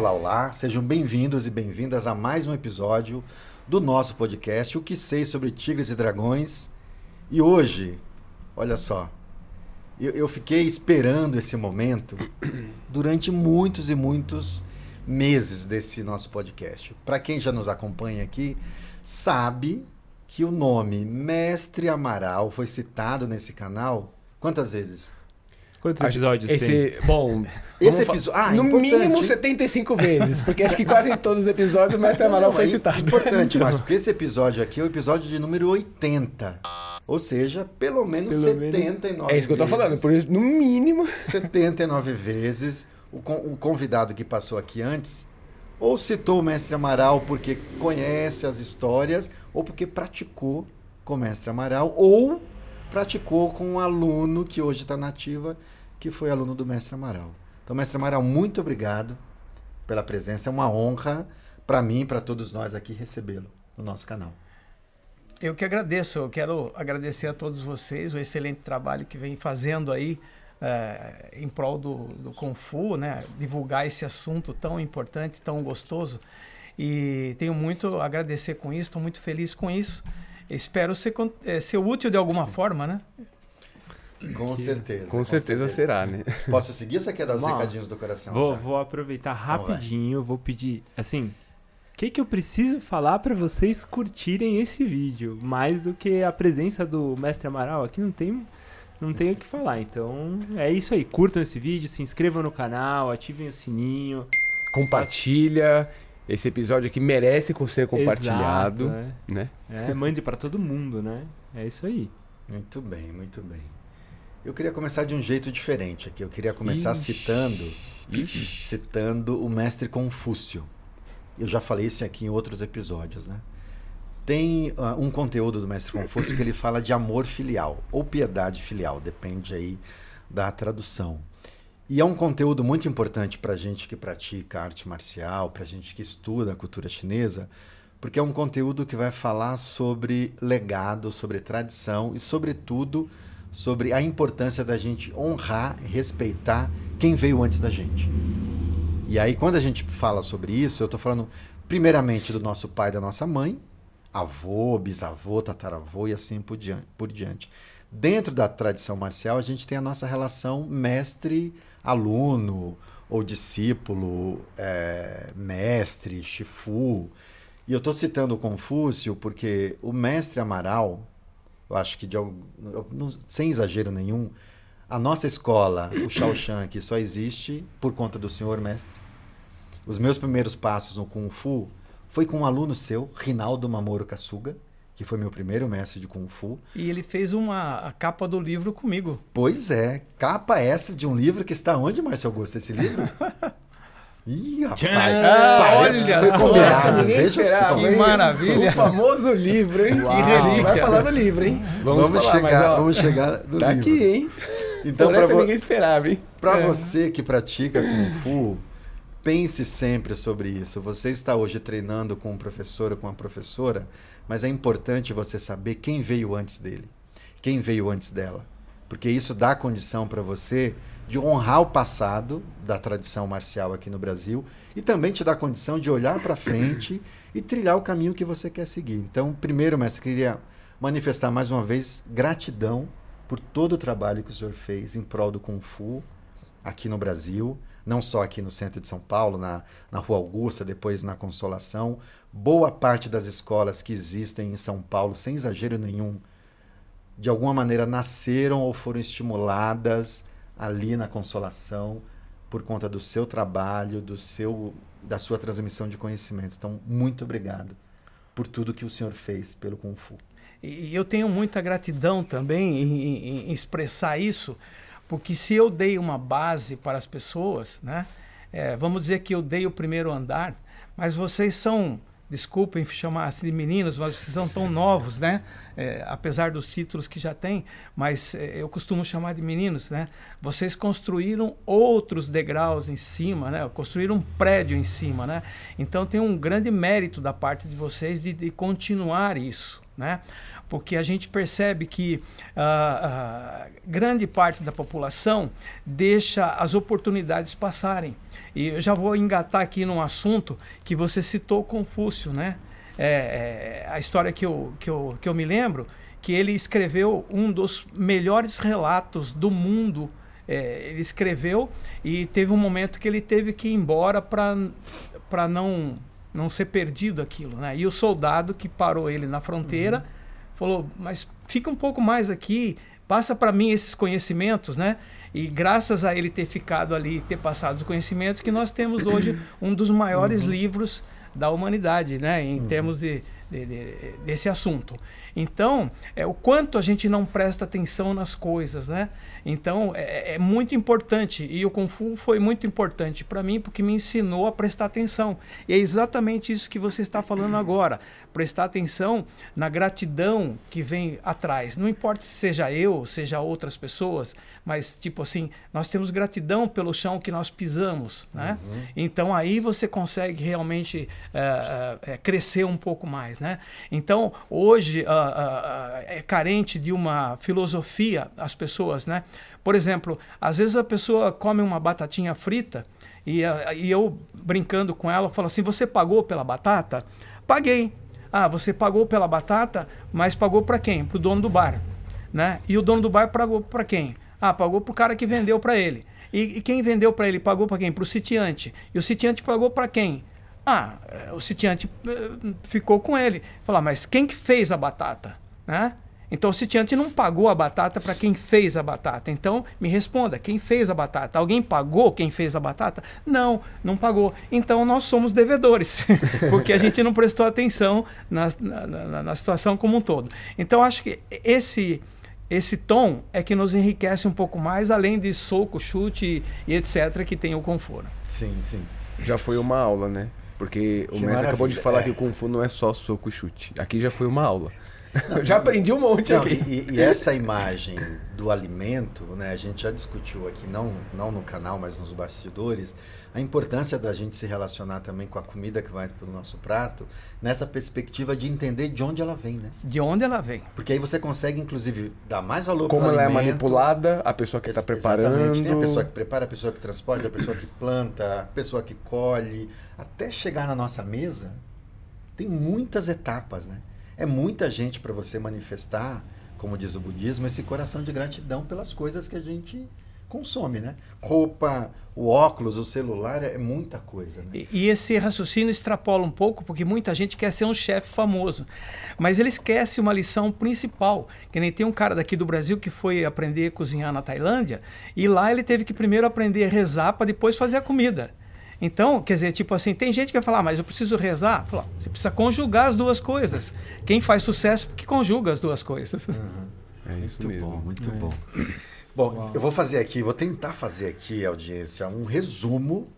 olá, olá. Sejam bem-vindos e bem-vindas a mais um episódio do nosso podcast O que sei sobre tigres e dragões. E hoje, olha só, eu, eu fiquei esperando esse momento durante muitos e muitos meses desse nosso podcast. Para quem já nos acompanha aqui, sabe que o nome Mestre Amaral foi citado nesse canal quantas vezes? Quantos episódios esse, tem? Bom, Esse episódio. Ah, no importante. mínimo 75 vezes, porque acho que quase em todos os episódios o Mestre Amaral foi é citado. Importante, mas porque esse episódio aqui é o episódio de número 80. Ou seja, pelo menos Pelo 79 É isso que eu tô vezes. falando, por isso, no mínimo. 79 vezes. O, con- o convidado que passou aqui antes ou citou o mestre Amaral porque conhece as histórias, ou porque praticou com o mestre Amaral, ou praticou com um aluno que hoje está nativa, que foi aluno do mestre Amaral. Então, mestre Amaral, muito obrigado pela presença. É uma honra para mim para todos nós aqui recebê-lo no nosso canal. Eu que agradeço, eu quero agradecer a todos vocês o excelente trabalho que vem fazendo aí eh, em prol do, do Kung Fu, né? divulgar esse assunto tão importante, tão gostoso. E tenho muito a agradecer com isso, estou muito feliz com isso. Espero ser, eh, ser útil de alguma forma, né? Com certeza. Com certeza será, né? Posso seguir ou você quer dar os Bom, recadinhos do coração? Vou, já? vou aproveitar vai. rapidinho, vou pedir, assim, o que, que eu preciso falar pra vocês curtirem esse vídeo? Mais do que a presença do Mestre Amaral, aqui não tem, não tem o que falar. Então, é isso aí. Curtam esse vídeo, se inscrevam no canal, ativem o sininho. Compartilha. Esse episódio aqui merece com ser compartilhado, Exato, né? é. É, mande pra todo mundo, né? É isso aí. Muito bem, muito bem. Eu queria começar de um jeito diferente aqui. Eu queria começar Ixi. citando, Ixi. citando o mestre Confúcio. Eu já falei isso aqui em outros episódios, né? Tem ah, um conteúdo do mestre Confúcio que ele fala de amor filial ou piedade filial, depende aí da tradução. E é um conteúdo muito importante para gente que pratica arte marcial, para gente que estuda a cultura chinesa, porque é um conteúdo que vai falar sobre legado, sobre tradição e, sobretudo, sobre a importância da gente honrar respeitar quem veio antes da gente. E aí, quando a gente fala sobre isso, eu estou falando primeiramente do nosso pai da nossa mãe, avô, bisavô, tataravô e assim por diante. Por diante. Dentro da tradição marcial, a gente tem a nossa relação mestre-aluno ou discípulo, é, mestre, shifu. E eu estou citando Confúcio porque o mestre Amaral, eu acho que de, sem exagero nenhum, a nossa escola, o Shaoshan, aqui só existe por conta do senhor mestre. Os meus primeiros passos no Kung Fu foi com um aluno seu, Rinaldo Mamoro Kasuga, que foi meu primeiro mestre de Kung Fu. E ele fez uma a capa do livro comigo. Pois é, capa essa de um livro que está onde, Márcio Augusto, esse livro? Ih, rapaz, parece que Olha foi só, combinado, essa ninguém veja esperava, só. Que hein? maravilha. O famoso livro, hein? Uau. E a gente vai falar do livro, hein? Vamos, falar, chegar, mas, ó, vamos chegar no Tá livro. aqui, hein? Então, Por para essa ninguém esperava, hein? Para É. você que pratica Kung Fu, pense sempre sobre isso. Você está hoje treinando com um professor ou com uma professora, mas é importante você saber quem veio antes dele, quem veio antes dela. Porque isso dá condição para você de honrar o passado da tradição marcial aqui no Brasil e também te dá condição de olhar para frente e trilhar o caminho que você quer seguir. Então, primeiro, mestre, queria manifestar mais uma vez gratidão por todo o trabalho que o senhor fez em prol do Kung Fu aqui no Brasil, não só aqui no centro de São Paulo, na, na Rua Augusta, depois na Consolação. Boa parte das escolas que existem em São Paulo, sem exagero nenhum, de alguma maneira nasceram ou foram estimuladas ali na Consolação por conta do seu trabalho, do seu da sua transmissão de conhecimento. Então, muito obrigado por tudo que o senhor fez pelo Kung Fu. E eu tenho muita gratidão também em, em- em expressar isso, porque se eu dei uma base para as pessoas, né? é, vamos dizer que eu dei o primeiro andar, mas vocês são, desculpem chamar assim de meninos, mas vocês são tão novos, né? É, apesar dos títulos que já têm, mas é, eu costumo chamar de meninos, né? Vocês construíram outros degraus em cima, né? Construíram um prédio em cima, né? Então tem um grande mérito da parte de vocês de, de continuar isso, né? Porque a gente percebe que ah, ah, grande parte da população deixa as oportunidades passarem. E eu já vou engatar aqui num assunto que você citou Confúcio, né? É, é, a história que eu, que, eu, que eu me lembro, que ele escreveu um dos melhores relatos do mundo. É, ele escreveu e teve um momento que ele teve que ir embora para não, não ser perdido aquilo. Né? E o soldado que parou ele na fronteira uhum. Falou: Mas fica um pouco mais aqui, passa para mim esses conhecimentos, né? E graças a ele ter ficado ali, ter passado os conhecimentos, que nós temos hoje um dos maiores uhum. livros da humanidade, né? Em uhum. termos de, de, de, desse assunto. Então, é o quanto a gente não presta atenção nas coisas, né? Então, é, é muito importante. E o Kung Fu foi muito importante para mim, porque me ensinou a prestar atenção. E é exatamente isso que você está falando agora. Prestar atenção na gratidão que vem atrás. Não importa se seja eu, seja outras pessoas, mas, tipo assim, nós temos gratidão pelo chão que nós pisamos, né? Uhum. Então, aí você consegue realmente é, é, crescer um pouco mais, né? Então, hoje, uh, é carente de uma filosofia, as pessoas, né? Por exemplo, às vezes a pessoa come uma batatinha frita e, e eu brincando com ela falo assim: Você pagou pela batata? Paguei. Ah, você pagou pela batata, mas pagou para quem? Para o dono do bar. Né? E o dono do bar pagou para quem? Ah, pagou para o cara que vendeu para ele. E, e, quem vendeu para ele pagou para quem? Para o sitiante. E o sitiante pagou para quem? Ah, eh, o sitiante eh, ficou com ele. Falar, mas quem que fez a batata? Né? Então o sitiante não pagou a batata para quem fez a batata. Então me responda, quem fez a batata? Alguém pagou quem fez a batata? Não, não pagou. Então nós somos devedores, porque a gente não prestou atenção na, na, na, situação como um todo. Então acho que esse esse tom é que nos enriquece um pouco mais, além de soco, chute e, e etc., que tem o Kung Fu. Sim, sim. Já foi uma aula, né? Porque o mestre acabou de falar é. que o Kung Fu não é só soco e chute. Aqui já foi uma aula. Não, já aprendi um monte não, aqui. E, e, essa imagem do alimento, né, a gente já discutiu aqui, não, não no canal, mas nos bastidores, a importância da gente se relacionar também com a comida que vai para o nosso prato, nessa perspectiva de entender de onde ela vem, né? De onde ela vem. Porque aí você consegue, inclusive, dar mais valor Como ela alimento. é manipulada, a pessoa que está preparando. Exatamente. Tem a pessoa que prepara, a pessoa que transporta, a pessoa que planta, a pessoa que colhe. Até chegar na nossa mesa, tem muitas etapas, né? É muita gente para você manifestar, como diz o budismo, esse coração de gratidão pelas coisas que a gente consome, né? Roupa, o óculos, o celular, é muita coisa. Né? E, e, esse raciocínio extrapola um pouco, porque muita gente quer ser um chefe famoso. Mas ele esquece uma lição principal. Que nem tem um cara daqui do Brasil que foi aprender a cozinhar na Tailândia, e lá ele teve que primeiro aprender a rezar para depois fazer a comida. Então, quer dizer, tipo assim, tem gente que vai falar, ah, mas eu preciso rezar. Fala, você precisa conjugar as duas coisas. Quem faz sucesso porque conjuga as duas coisas. Uhum. É isso muito mesmo. bom, muito é. bom. Bom, Uau. eu vou fazer aqui, vou tentar fazer aqui, audiência, um resumo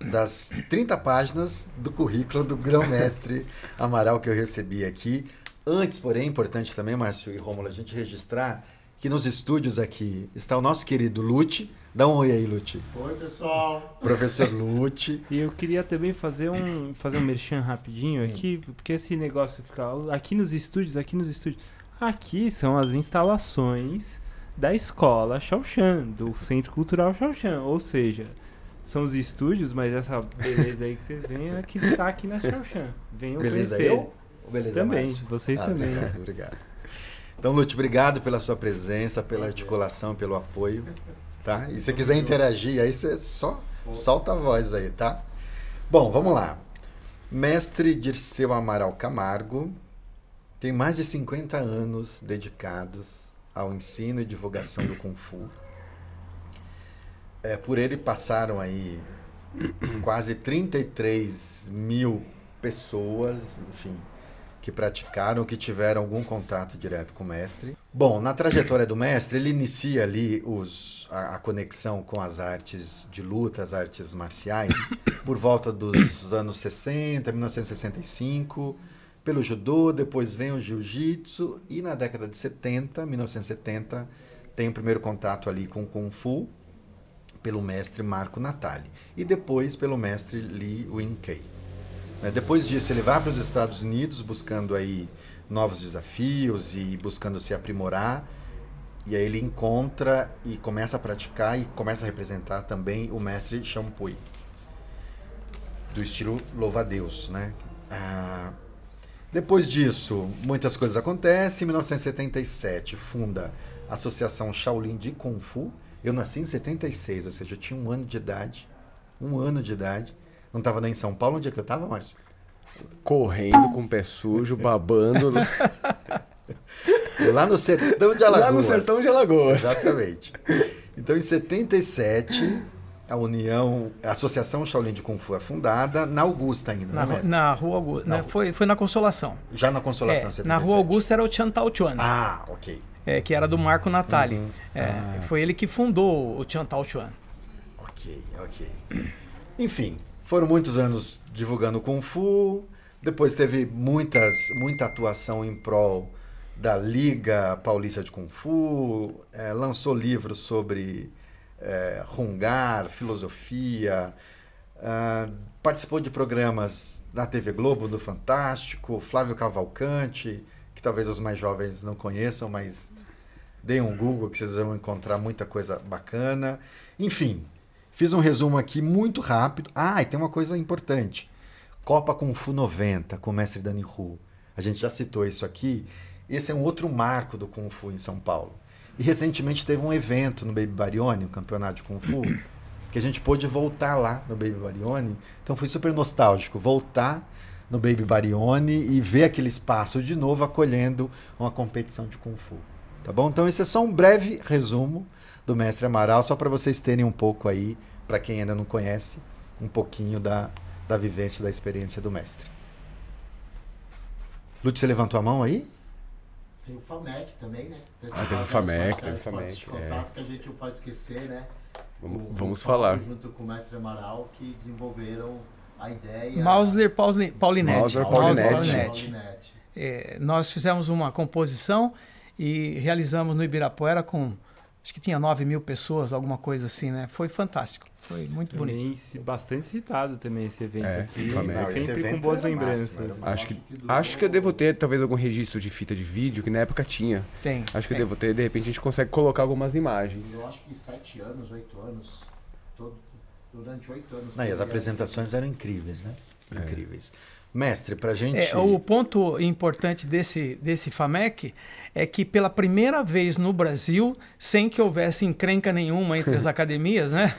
das 30 páginas do currículo do grão-mestre Amaral que eu recebi aqui. Antes, porém, é importante também, Márcio e Rômulo, a gente registrar que nos estúdios aqui está o nosso querido Lute, Dá um oi aí, Lute. Oi, pessoal. Professor Lute. e eu queria também fazer um, fazer um merchan rapidinho aqui, porque esse negócio fica aqui nos estúdios, aqui nos estúdios. Aqui são as instalações da escola Shaoshan, do Centro Cultural Shaoshan. Ou seja, são os estúdios, mas essa beleza aí que vocês veem é que está aqui na Shaoshan. Venham beleza conhecer. Eu? Beleza também, Márcio? vocês ah, também. Obrigado, obrigado. Então, Lute, obrigado pela sua presença, pela articulação, pelo apoio. Tá? E se quiser interagir, aí você só solta a voz aí, tá? Bom, vamos lá. Mestre Dirceu Amaral Camargo tem mais de 50 anos dedicados ao ensino e divulgação do Kung Fu. É, por ele passaram aí quase 33 mil pessoas, enfim, que praticaram, que tiveram algum contato direto com o mestre. Bom, na trajetória do mestre, ele inicia ali os, a, a conexão com as artes de luta, as artes marciais, por volta dos anos 60, 1965, pelo judô, depois vem o jiu-jitsu e na década de 70, 1970, tem o primeiro contato ali com o Kung Fu, pelo mestre Marco Natali, e depois pelo mestre Li Wing-Kei. Né? Depois disso, ele vai para os Estados Unidos buscando aí novos desafios e buscando se aprimorar. E aí ele encontra e começa a praticar e começa a representar também o mestre Champui, do estilo louva-a-Deus, né? Ah, depois disso, muitas coisas acontecem. Em 1977, funda a Associação Shaolin de Kung Fu. Eu nasci em 76, ou seja, eu tinha um ano de idade. Um ano de idade. Não estava nem em São Paulo. Onde é que eu estava, Márcio? Correndo com o pé sujo, babando. Lá no sertão de Alagoas. Lá no sertão de Alagoas. Exatamente. Então, em 77, a União, a Associação Shaolin de Kung Fu é fundada na Augusta ainda, na, né, na Rua Augusta. Na. Foi, foi na Consolação. Já na Consolação, É, 77. na Rua Augusta era o Chan Tao Chuan, Ah, ok. é, que era do Marco Natali. Uhum. É, Ah. Foi ele que fundou o Chan Tao Chuan. Ok, ok. Enfim, foram muitos anos divulgando Kung Fu. Depois teve muitas, muita atuação em prol da Liga Paulista de Kung Fu. eh, lançou livros sobre eh, Hungar, filosofia. ah, participou de programas na TV Globo, do Fantástico. Flávio Cavalcante, que talvez os mais jovens não conheçam, mas deem um Google que vocês vão encontrar muita coisa bacana. Enfim, fiz um resumo aqui muito rápido. Ah, e tem uma coisa importante. Copa Kung Fu 90 com o mestre Dani Hu. A gente já citou isso aqui. Esse é um outro marco do Kung Fu em São Paulo. E recentemente teve um evento no Baby Barione, o campeonato de Kung Fu, que a gente pôde voltar lá no Baby Barione. Então foi super nostálgico voltar no Baby Barione e ver aquele espaço de novo acolhendo uma competição de Kung Fu. Tá bom? Então esse é só um breve resumo do mestre Amaral, só para vocês terem um pouco aí, para quem ainda não conhece, um pouquinho da, da vivência, da experiência do mestre. Lúcio, você levantou a mão aí? Tem o FAMEC também, né? Ah, tem o FAMEC, tem o FAMEC, De contato que a gente não pode esquecer, né? Vamos, O- vamos o falar. Junto com o mestre Amaral que desenvolveram a ideia. Mausler Pauli- Paulinetti. Mausler. Paulinetti. É, nós fizemos uma composição e realizamos no Ibirapuera com, acho que tinha 9 mil pessoas, alguma coisa assim, né? Foi fantástico, foi muito bonito. Também ci- bastante citado também esse evento É, aqui. Não, esse sempre com evento boas era lembranças. máximo, Acho que, acho que eu devo ter talvez algum registro de fita de vídeo que na época tinha. Tem. Acho que eu tem. devo ter, de repente a gente consegue colocar algumas imagens. Eu acho que sete anos, oito anos. todo- durante oito anos. Não, e as apresentações eram incríveis, né? Incríveis. Mestre, pra gente. É, o ponto importante desse, desse FAMEC é que pela primeira vez no Brasil, sem que houvesse encrenca nenhuma entre as academias, né?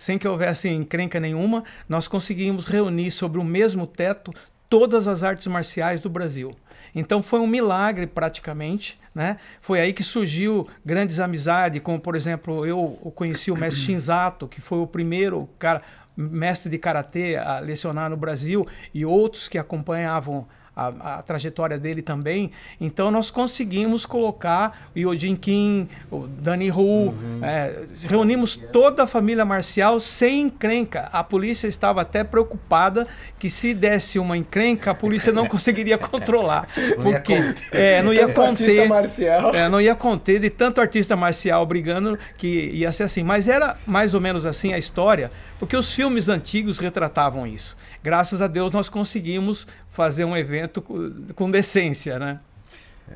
sem que houvesse encrenca nenhuma, nós conseguimos reunir sobre o mesmo teto todas as artes marciais do Brasil. Então foi um milagre praticamente, né? Foi aí que surgiu grandes amizades, como por exemplo, eu conheci o mestre Shinzato, que foi o primeiro cara mestre de karatê a lecionar no Brasil e outros que acompanhavam a, a trajetória dele também. Então nós conseguimos colocar o Yojin Kim, o Dani Hu, é, reunimos toda a família marcial sem encrenca. A polícia estava até preocupada que se desse uma encrenca, a polícia não conseguiria controlar. Não ia porque é, não ia conter. marcial. É, não ia conter de tanto artista marcial brigando que ia ser assim. Mas era mais ou menos assim a história, porque os filmes antigos retratavam isso. Graças a Deus nós conseguimos fazer um evento com, decência, né?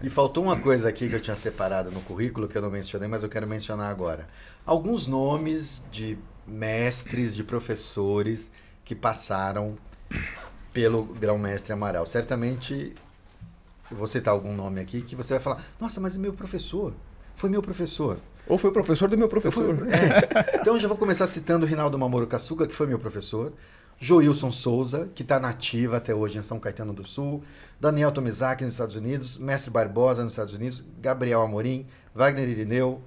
E faltou uma coisa aqui que eu tinha separado no currículo que eu não mencionei, mas eu quero mencionar agora. Alguns nomes de mestres, de professores que passaram pelo grão-mestre Amaral. Certamente eu vou citar algum nome aqui que você vai falar: "Nossa, mas é meu professor. Foi meu professor". Ou foi o professor do meu Eu fui- professor. É. Então eu já vou começar citando o Rinaldo Mamoro Kaçuga, que foi meu professor. Joilson Souza, que está nativa até hoje em São Caetano do Sul. Daniel Tomizaki nos Estados Unidos. Mestre Barbosa nos Estados Unidos. Gabriel Amorim. Wagner Irineu.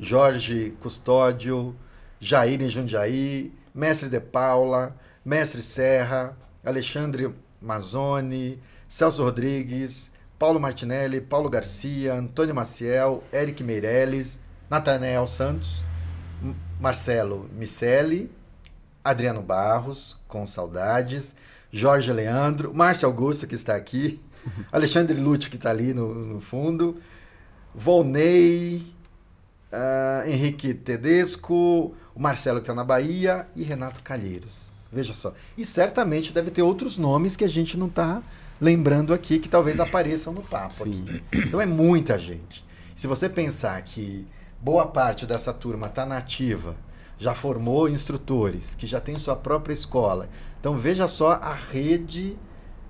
Jorge Custódio. Jair Jundiaí. Mestre De Paula. Mestre Serra. Alexandre Mazzoni. Celso Rodrigues. Paulo Martinelli. Paulo Garcia. Antônio Maciel. Eric Meirelles. Natanael Santos. Marcelo Micelli, Adriano Barros, com saudades, Jorge Leandro, Márcio Augusto, que está aqui, Alexandre Lute, que está ali no, no fundo, Volney, ah, Henrique Tedesco, o Marcelo, que está na Bahia, e Renato Calheiros. Veja só. E certamente deve ter outros nomes que a gente não está lembrando aqui que talvez apareçam no papo aqui. Então é muita gente. Se você pensar que boa parte dessa turma está nativa, já formou instrutores, que já tem sua própria escola. Então veja só a rede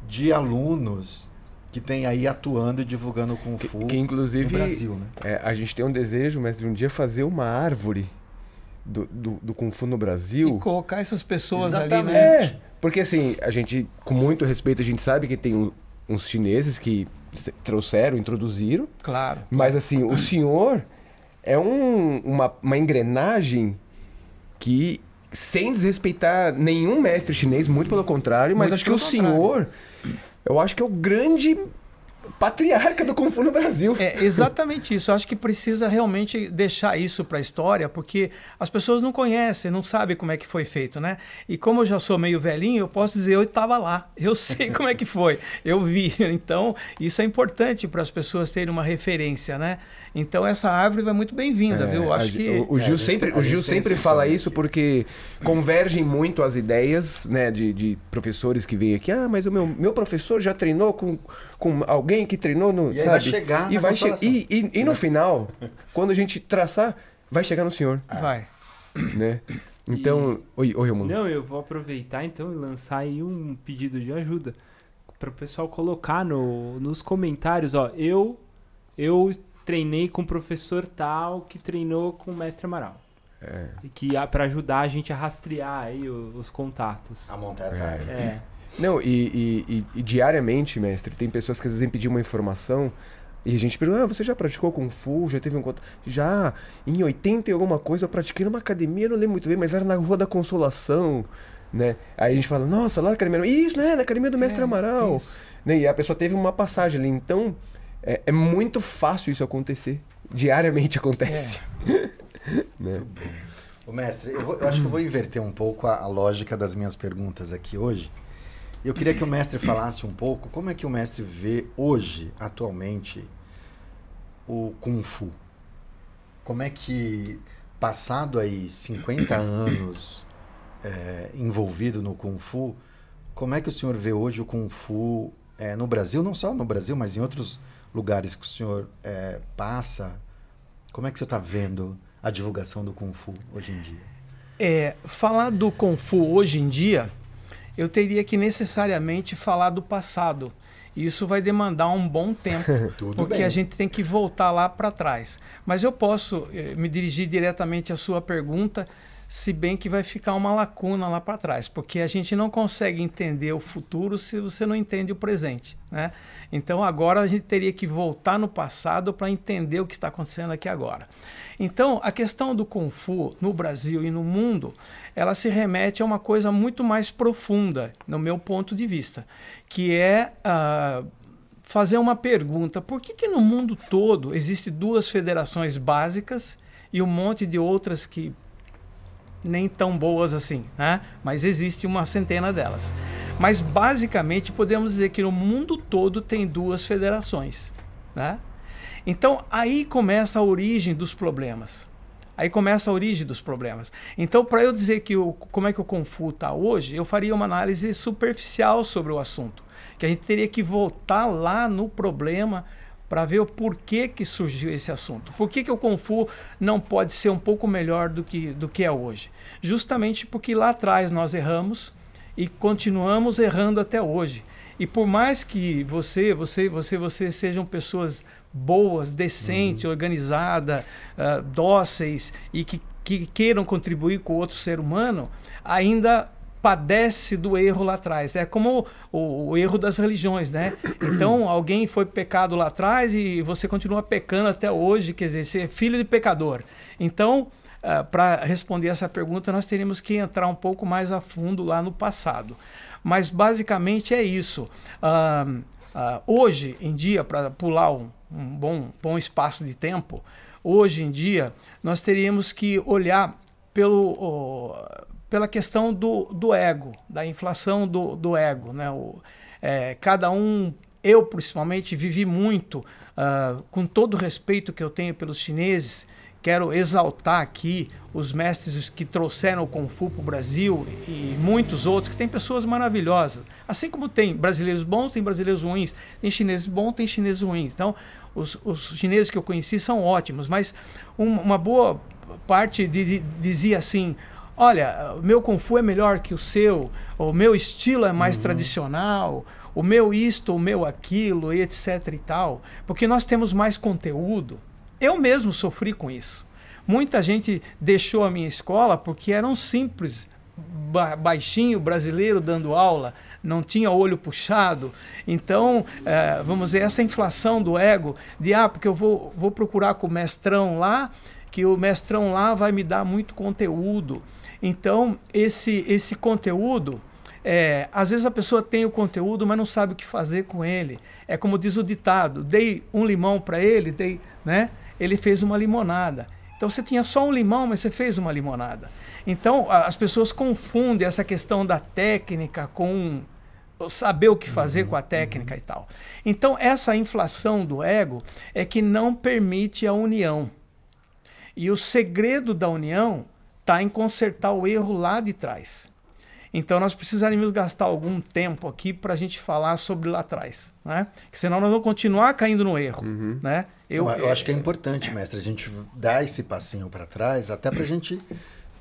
de alunos que tem aí atuando e divulgando o Kung Fu que, que inclusive, no Brasil. Né? É, a gente tem um desejo, mas de um dia fazer uma árvore do, do, do Kung Fu no Brasil. E colocar essas pessoas Exatamente. ali, né? É, porque assim, a gente, com muito respeito, a gente sabe que tem um, uns chineses que trouxeram, introduziram. Claro. Mas assim, o senhor é um, uma, uma engrenagem que, sem desrespeitar nenhum mestre chinês, muito pelo contrário, mas Muito acho que o contrário. senhor, eu acho que é o grande patriarca do Kung Fu no Brasil. É exatamente isso. Eu acho que precisa realmente deixar isso para a história, porque as pessoas não conhecem, não sabem como é que foi feito, né? E como eu já sou meio velhinho, eu posso dizer, eu estava lá, eu sei como é que foi, eu vi. Então, isso é importante para as pessoas terem uma referência, né? Então, essa árvore vai muito bem-vinda, viu? Eu a acho ge- que... o, o É, a Gil gente sempre, a o Gil sempre fala isso porque convergem muito as ideias né, de, de professores que vêm aqui. Ah, mas o meu, meu professor já treinou com, com alguém que treinou no. E sabe? vai chegar e, na vai che- e, e, e no final, quando a gente traçar, vai chegar no senhor. Vai. Né? Então. Oi, oi, Romulo. Não, eu vou aproveitar então e lançar aí um pedido de ajuda para o pessoal colocar no, nos comentários, ó, eu eu treinei com o professor tal que treinou com o mestre Amaral. É. E que para ajudar a gente a rastrear aí o- os contatos. A montar essa É. árvore. É. Não, e, e- e- e diariamente, mestre, tem pessoas que às vezes vêm pedir uma informação e a gente pergunta, ah, você já praticou Kung Fu? Já teve um contato? Já, em 80 e alguma coisa eu pratiquei numa academia, não lembro muito bem, mas era na Rua da Consolação, né? Aí a gente fala, nossa, lá na academia... Isso, né? Na academia do Mestre É, Amaral. isso. Né? E a pessoa teve uma passagem ali, então é, é muito fácil isso acontecer. Diariamente acontece. né? Ô, mestre, eu, vou- eu acho que eu vou inverter um pouco a, a lógica das minhas perguntas aqui hoje. Eu queria que o mestre falasse um pouco como é que o mestre vê hoje, atualmente, o Kung Fu. Como é que, passado aí 50 anos é, envolvido no Kung Fu, como é que o senhor vê hoje o Kung Fu é, no Brasil, não só no Brasil, mas em outros lugares que o senhor é, passa? Como é que o senhor está vendo a divulgação do Kung Fu hoje em dia? É, falar do Kung Fu hoje em dia, eu teria que necessariamente falar do passado. Isso vai demandar um bom tempo, porque bem. a gente tem que voltar lá para trás. Mas eu posso eh, me dirigir diretamente à sua pergunta, se bem que vai ficar uma lacuna lá para trás, porque a gente não consegue entender o futuro se você não entende o presente. Né? Então agora a gente teria que voltar no passado para entender o que está acontecendo aqui agora. Então a questão do Kung Fu no Brasil e no mundo, ela se remete a uma coisa muito mais profunda, no meu ponto de vista, que é ah, fazer uma pergunta: por que, que no mundo todo existem duas federações básicas e um monte de outras que nem tão boas assim, né? Mas existe uma centena delas. Mas basicamente podemos dizer que no mundo todo tem duas federações, né? Então aí começa a origem dos problemas. Aí começa a origem dos problemas. Então, para eu dizer que o, como é que o Kung Fu está hoje, eu faria uma análise superficial sobre o assunto. Que a gente teria que voltar lá no problema para ver o porquê que surgiu esse assunto. Por que, que o Kung Fu não pode ser um pouco melhor do que, do que é hoje? Justamente porque lá atrás nós erramos e continuamos errando até hoje. E por mais que você, você, você, você sejam pessoas boas, decentes, organizadas, ah, dóceis e que, que queiram contribuir com o outro ser humano, ainda padece do erro lá atrás. É como o, o erro das religiões, né? Então, alguém foi pecado lá atrás e você continua pecando até hoje, quer dizer, você é filho de pecador. Então, para responder essa pergunta, nós teríamos que entrar um pouco mais a fundo lá no passado. Mas, basicamente, é isso. Ah, ah, hoje em dia, para pular um, um bom, bom espaço de tempo, hoje em dia, nós teríamos que olhar pelo, pela questão do, do ego, da inflação do, do ego. Né? O, é, cada um, eu principalmente, vivi muito, ah, com todo o respeito que eu tenho pelos chineses, quero exaltar aqui os mestres que trouxeram o Kung Fu para o Brasil e muitos outros, que tem pessoas maravilhosas. Assim como tem brasileiros bons, tem brasileiros ruins, tem chineses bons, tem chineses ruins. Então, os, os chineses que eu conheci são ótimos, mas um, uma boa parte de, de, dizia assim: olha, o meu Kung Fu é melhor que o seu, o meu estilo é mais tradicional, o meu isto, o meu aquilo, e etc e tal, porque nós temos mais conteúdo. Eu mesmo sofri com isso. Muita gente deixou a minha escola porque era um simples ba baixinho brasileiro dando aula, não tinha olho puxado. Então, eh, vamos dizer, essa inflação do ego, de ah, porque eu vou, vou procurar com o mestrão lá, que o mestrão lá vai me dar muito conteúdo. Então, esse, esse conteúdo, é, às vezes a pessoa tem o conteúdo, mas não sabe o que fazer com ele. É como diz o ditado: dei um limão para ele, dei, né? ele fez uma limonada. Então você tinha só um limão, mas você fez uma limonada. Então as pessoas confundem essa questão da técnica com saber o que fazer com a técnica e tal. Então essa inflação do ego é que não permite a união. E o segredo da união está em consertar o erro lá de trás. Então nós precisaríamos gastar algum tempo aqui para a gente falar sobre lá atrás, né? Que senão nós vamos continuar caindo no erro, Uhum. né? Eu, eu acho que é importante, mestre, a gente dar esse passinho para trás, até para a gente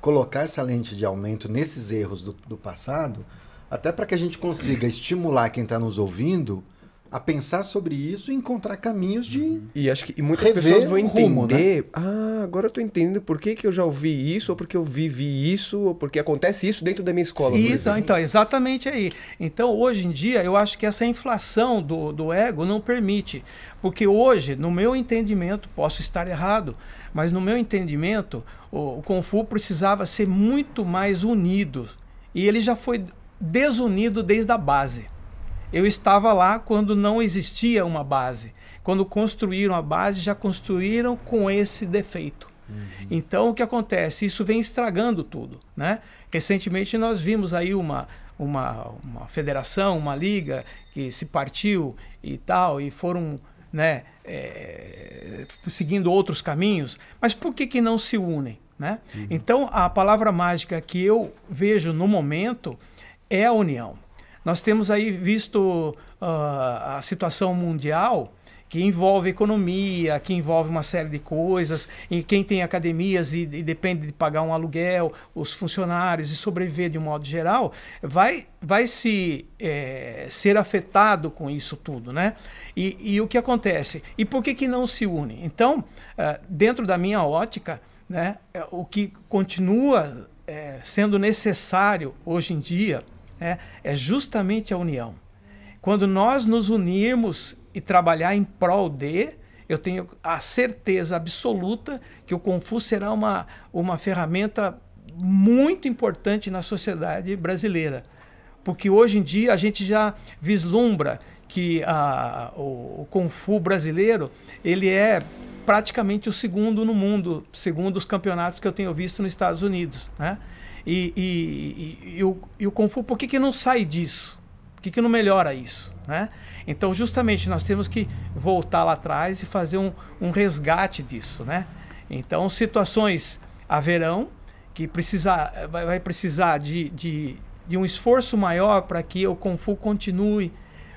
colocar essa lente de aumento nesses erros do, do passado, até para que a gente consiga estimular quem está nos ouvindo a pensar sobre isso e encontrar caminhos de. E acho que e muitas pessoas vão o rumo, entender. Ah, agora eu tô entendendo por que, que eu já ouvi isso, ou porque eu vivi isso, ou porque acontece isso dentro da minha escola. Isso, então, exatamente aí. Então, hoje em dia, eu acho que essa inflação do, do ego não permite. Porque hoje, no meu entendimento, posso estar errado, mas no meu entendimento, o, o Kung Fu precisava ser muito mais unido. E ele já foi desunido desde a base. Eu estava lá quando não existia uma base. Quando construíram a base, já construíram com esse defeito. Então, o que acontece? Isso vem estragando tudo. Né? Recentemente, nós vimos aí uma, uma, uma federação, uma liga que se partiu e tal, e foram né, é, seguindo outros caminhos. Mas por que, que não se unem? Né? Então, a palavra mágica que eu vejo no momento é a união. Nós temos aí visto ah, a situação mundial que envolve economia, que envolve uma série de coisas, e quem tem academias e, e depende de pagar um aluguel, os funcionários e sobreviver de um modo geral, vai, vai se eh, ser afetado com isso tudo, né? E, e o que acontece? E por que, que não se une? Então, ah, dentro da minha ótica, né, é, o que continua eh, sendo necessário hoje em dia né, é justamente a união. Quando nós nos unirmos e trabalhar em prol de, eu tenho a certeza absoluta que o Fu será uma, uma ferramenta muito importante na sociedade brasileira. Porque hoje em dia a gente já vislumbra que a, o, o Kung Fu brasileiro ele é praticamente o segundo no mundo, segundo os campeonatos que eu tenho visto nos Estados Unidos. Né? E, e, e, e o, e o Kung Fu, por que, que não sai disso? Por que, que não melhora isso? Né? Então, justamente, nós temos que voltar lá atrás e fazer um, um resgate disso. Né? Então, situações haverão que precisa, vai, vai precisar de, de, de um esforço maior para que o Kung Fu continue,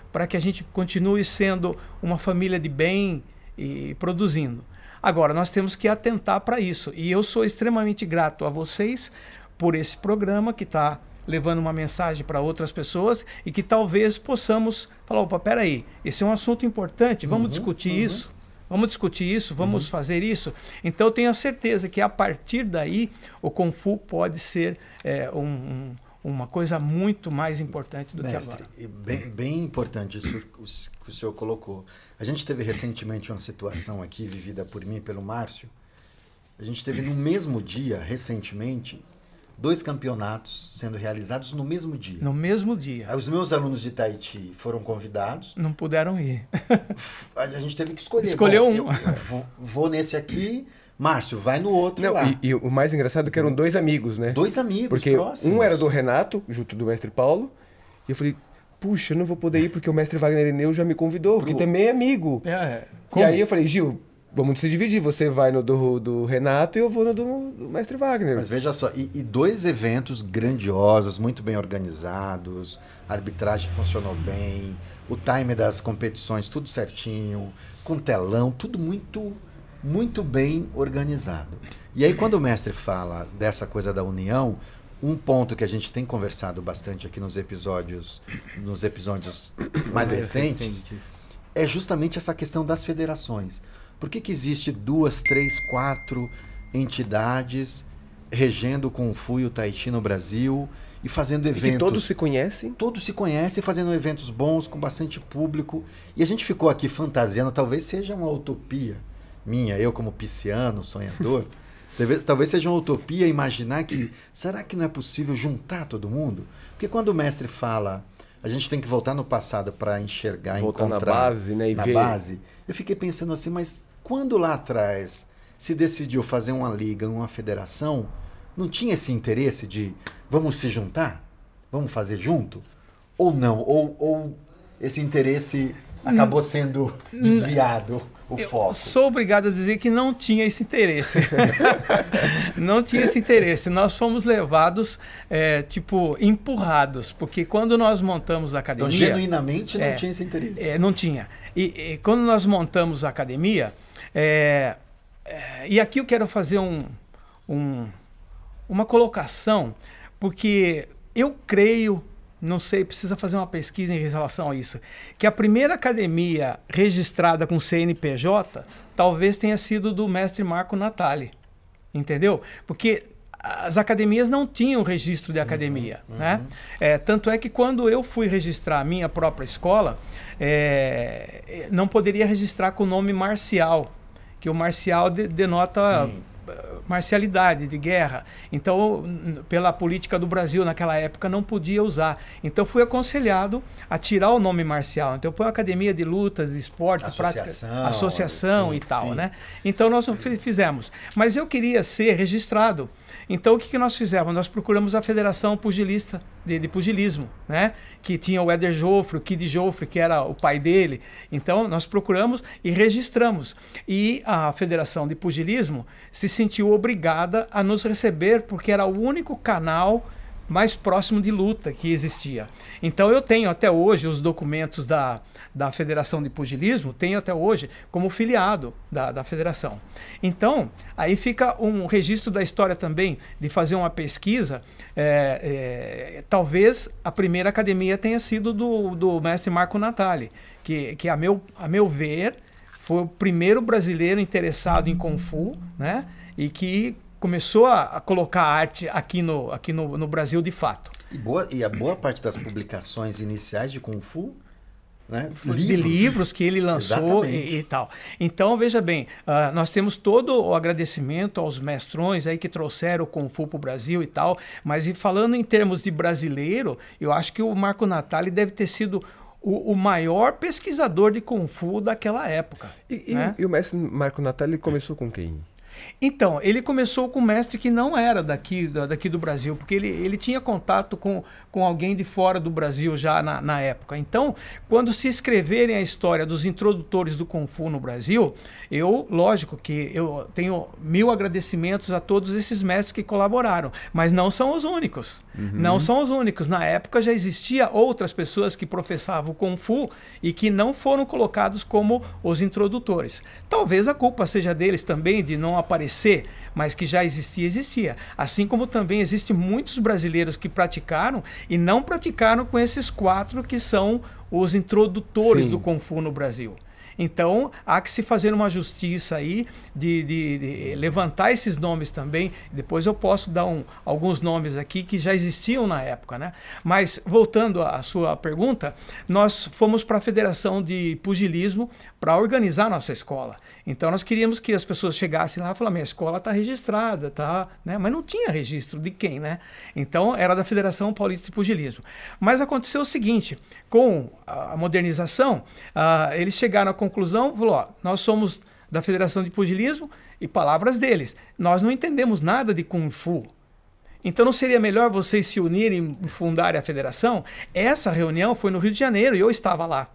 para que a gente continue sendo uma família de bem e produzindo. Agora, nós temos que atentar para isso. E eu sou extremamente grato a vocês por esse programa que está levando uma mensagem para outras pessoas e que talvez possamos falar, opa, peraí, esse é um assunto importante, vamos discutir isso, vamos discutir isso, vamos fazer isso. Então eu tenho a certeza que a partir daí o Kung Fu pode ser é, um, um, uma coisa muito mais importante do que Mestre, agora. e bem, bem importante isso que o senhor colocou. A gente teve recentemente uma situação aqui vivida por mim e pelo Márcio. A gente teve no mesmo dia, recentemente, dois campeonatos sendo realizados no mesmo dia. No mesmo dia. Aí Os meus alunos de Tahiti foram convidados. Não puderam ir. A gente teve que escolher. Escolheu um. Eu, vou, vou nesse aqui. Márcio, vai no outro Não, lá. e, e o mais engraçado é que eram dois amigos, né? Dois amigos Porque próximos. um era do Renato, junto do mestre Paulo, e eu falei, puxa, eu não vou poder ir porque o mestre Wagner Eneu já me convidou, porque Pô. também é amigo. É, E aí eu falei, Gil, vamos se dividir. Você vai no do, do Renato e eu vou no do, do Mestre Wagner. Mas veja só, e, e dois eventos grandiosos, muito bem organizados, a arbitragem funcionou bem, o time das competições tudo certinho, com telão, tudo muito muito bem organizado. E aí quando o mestre fala dessa coisa da união, um ponto que a gente tem conversado bastante aqui nos episódios, nos episódios mais recentes, é justamente essa questão das federações. Por que, que existe duas, três, quatro entidades regendo o Kung Fu e o Tai Chi no Brasil e fazendo E eventos? que todos se conhecem. todos se conhecem, fazendo eventos bons, com bastante público. E a gente ficou aqui fantasiando, talvez seja uma utopia minha, eu como pisciano, sonhador. talvez, seja uma utopia imaginar que será que não é possível juntar todo mundo? Porque quando o mestre fala, a gente tem que voltar no passado para enxergar, Voltar na encontrar base, né? E na ver. base. Eu fiquei pensando assim, mas quando lá atrás se decidiu fazer uma liga, uma federação, não tinha esse interesse de vamos se juntar? Vamos fazer junto? Ou não? Ou, ou esse interesse acabou sendo desviado o Eu foco? sou obrigado a dizer que não tinha esse interesse. não tinha esse interesse. Nós fomos levados, é, tipo, empurrados. Porque quando nós montamos a Então, academia. genuinamente não É. tinha esse interesse. É, não tinha. E, e quando nós montamos a academia, é, é, e aqui eu quero fazer um, um- uma colocação, porque eu creio, não sei, precisa fazer uma pesquisa em relação a isso, que a primeira academia registrada com CNPJ talvez tenha sido do mestre Marco Natali. Entendeu? Porque as academias não tinham registro de academia. Né? É, tanto é que quando eu fui registrar a minha própria escola, é, não poderia registrar com o nome marcial, que o marcial de- denota Sim. eh, marcialidade de guerra. Então, pela política do Brasil naquela época, não podia usar. Então, fui aconselhado a tirar o nome marcial. Então, põe academia de lutas, de esporte, prática, Associação, associação sim, e tal, sim. né? Então nós fi- fizemos. Mas eu queria ser registrado. Então o que, que nós fizemos? Nós procuramos a Federação Pugilista de, de Pugilismo, né? Que tinha o Éder Joffre, o Kid Joffre, que era o pai dele. Então nós procuramos e registramos. E a Federação de Pugilismo se sentiu obrigada a nos receber porque era o único canal mais próximo de luta que existia. Então eu tenho até hoje os documentos da, da Federação de Pugilismo, tenho até hoje como filiado da, da federação. Então, aí fica um registro da história também de fazer uma pesquisa. é, é, talvez a primeira academia tenha sido do, do mestre Marco Natali, que, que a, meu, a meu ver foi o primeiro brasileiro interessado em Kung Fu, né? E que começou a, a colocar arte aqui, no, aqui no, no Brasil de fato. E, boa, e a boa parte das publicações iniciais de Kung Fu, né? de livros que ele lançou e, e tal. Então, veja bem, ah, nós temos todo o agradecimento aos mestrões aí que trouxeram o Kung Fu para o Brasil e tal, mas e falando em termos de brasileiro, eu acho que o Marco Natali deve ter sido o, o maior pesquisador de Kung Fu daquela época. E, e- né? e o mestre Marco Natali começou com quem? Então, ele começou com um mestre que não era daqui, da- daqui do Brasil, porque ele, ele tinha contato com, com alguém de fora do Brasil já na, na época. Então, quando se escreverem a história dos introdutores do Kung Fu no Brasil, eu, lógico que eu tenho mil agradecimentos a todos esses mestres que colaboraram, mas não são os únicos. Não são os únicos. Na época já existia outras pessoas que professavam o Kung Fu e que não foram colocados como os introdutores. Talvez a culpa seja deles também de não aparecer, mas que já existia, existia. Assim como também existem muitos brasileiros que praticaram e não praticaram com esses quatro que são os introdutores Sim. do Kung Fu no Brasil. Então, há que se fazer uma justiça aí de, de- de levantar esses nomes também. Depois eu posso dar um- alguns nomes aqui que já existiam na época, né? Mas, voltando à sua pergunta, nós fomos para a Federação de Pugilismo para organizar nossa escola. Então, nós queríamos que as pessoas chegassem lá e falassem, minha escola está registrada, tá? Né? Mas não tinha registro de quem, né? Então, era da Federação Paulista de Pugilismo. Mas aconteceu o seguinte, com a modernização, ah, eles chegaram à conclusão, falou, nós somos da Federação de Pugilismo e palavras deles, nós não entendemos nada de Kung Fu. Então não seria melhor vocês se unirem e fundarem a federação? Essa reunião foi no Rio de Janeiro e eu estava lá.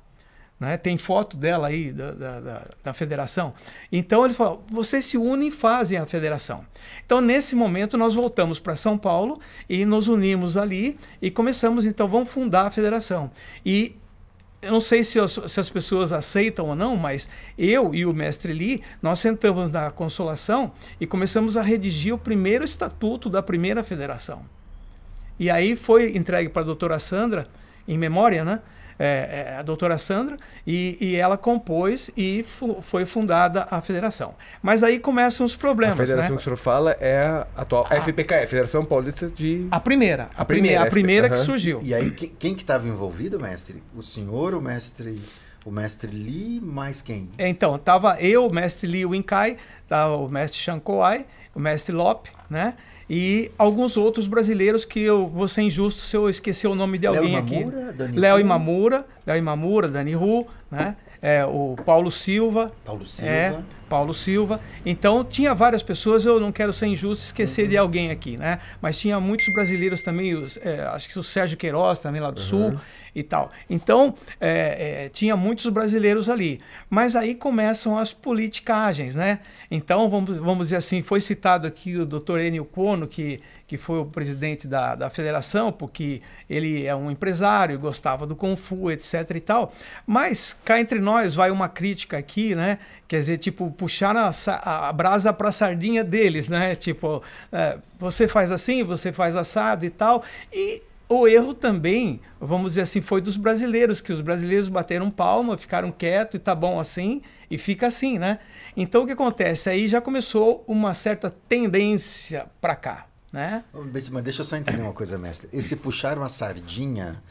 Né? Tem foto dela aí da, da, da, federação. Então ele falou: vocês se unem e fazem a federação. Então nesse momento nós voltamos para São Paulo e nos unimos ali e começamos então vamos fundar a federação. E eu não sei se as, se as, pessoas aceitam ou não, mas eu e o mestre Lee, nós sentamos na Consolação e começamos a redigir o primeiro estatuto da primeira federação. E aí foi entregue para a doutora Sandra, em memória, né? É, é, a doutora Sandra, e, e ela compôs e fu foi fundada a federação. Mas aí começam os problemas. A federação né? que o senhor fala é a atual a FPK, Federação Paulista de. A primeira. A, a primeira, a primeira que surgiu. E aí, quem que estava envolvido, mestre? O senhor, o mestre. O mestre Lee, mais quem? Então, tava eu, o mestre Lee Winkai, tava o mestre Shankowai, o mestre Lop, né? E alguns outros brasileiros que eu vou ser injusto se eu esquecer o nome de alguém aqui. Léo Imamura, Léo Imamura, Dani Ru, né? É, o Paulo Silva. Paulo Silva. É, Paulo Silva. Então tinha várias pessoas, eu não quero ser injusto esquecer uhum. de alguém aqui, né? Mas tinha muitos brasileiros também, os, é, acho que o Sérgio Queiroz também lá do uhum. Sul e tal. Então é, é, tinha muitos brasileiros ali. Mas aí começam as politicagens, né? Então vamos, vamos dizer assim, foi citado aqui o Dr. Enio Kono, que que foi o presidente da, da federação, porque ele é um empresário, gostava do Kung Fu, etc e tal. Mas cá entre nós vai uma crítica aqui, né? Quer dizer, tipo, puxar a, a brasa para a sardinha deles, né? Tipo, é, você faz assim, você faz assado e tal. E o erro também, vamos dizer assim, foi dos brasileiros, que os brasileiros bateram palma, ficaram quietos e tá bom assim, e fica assim, né? Então o que acontece? Aí já começou uma certa tendência para cá, né? Mas deixa eu só entender uma coisa, mestre. Esse puxar uma sardinha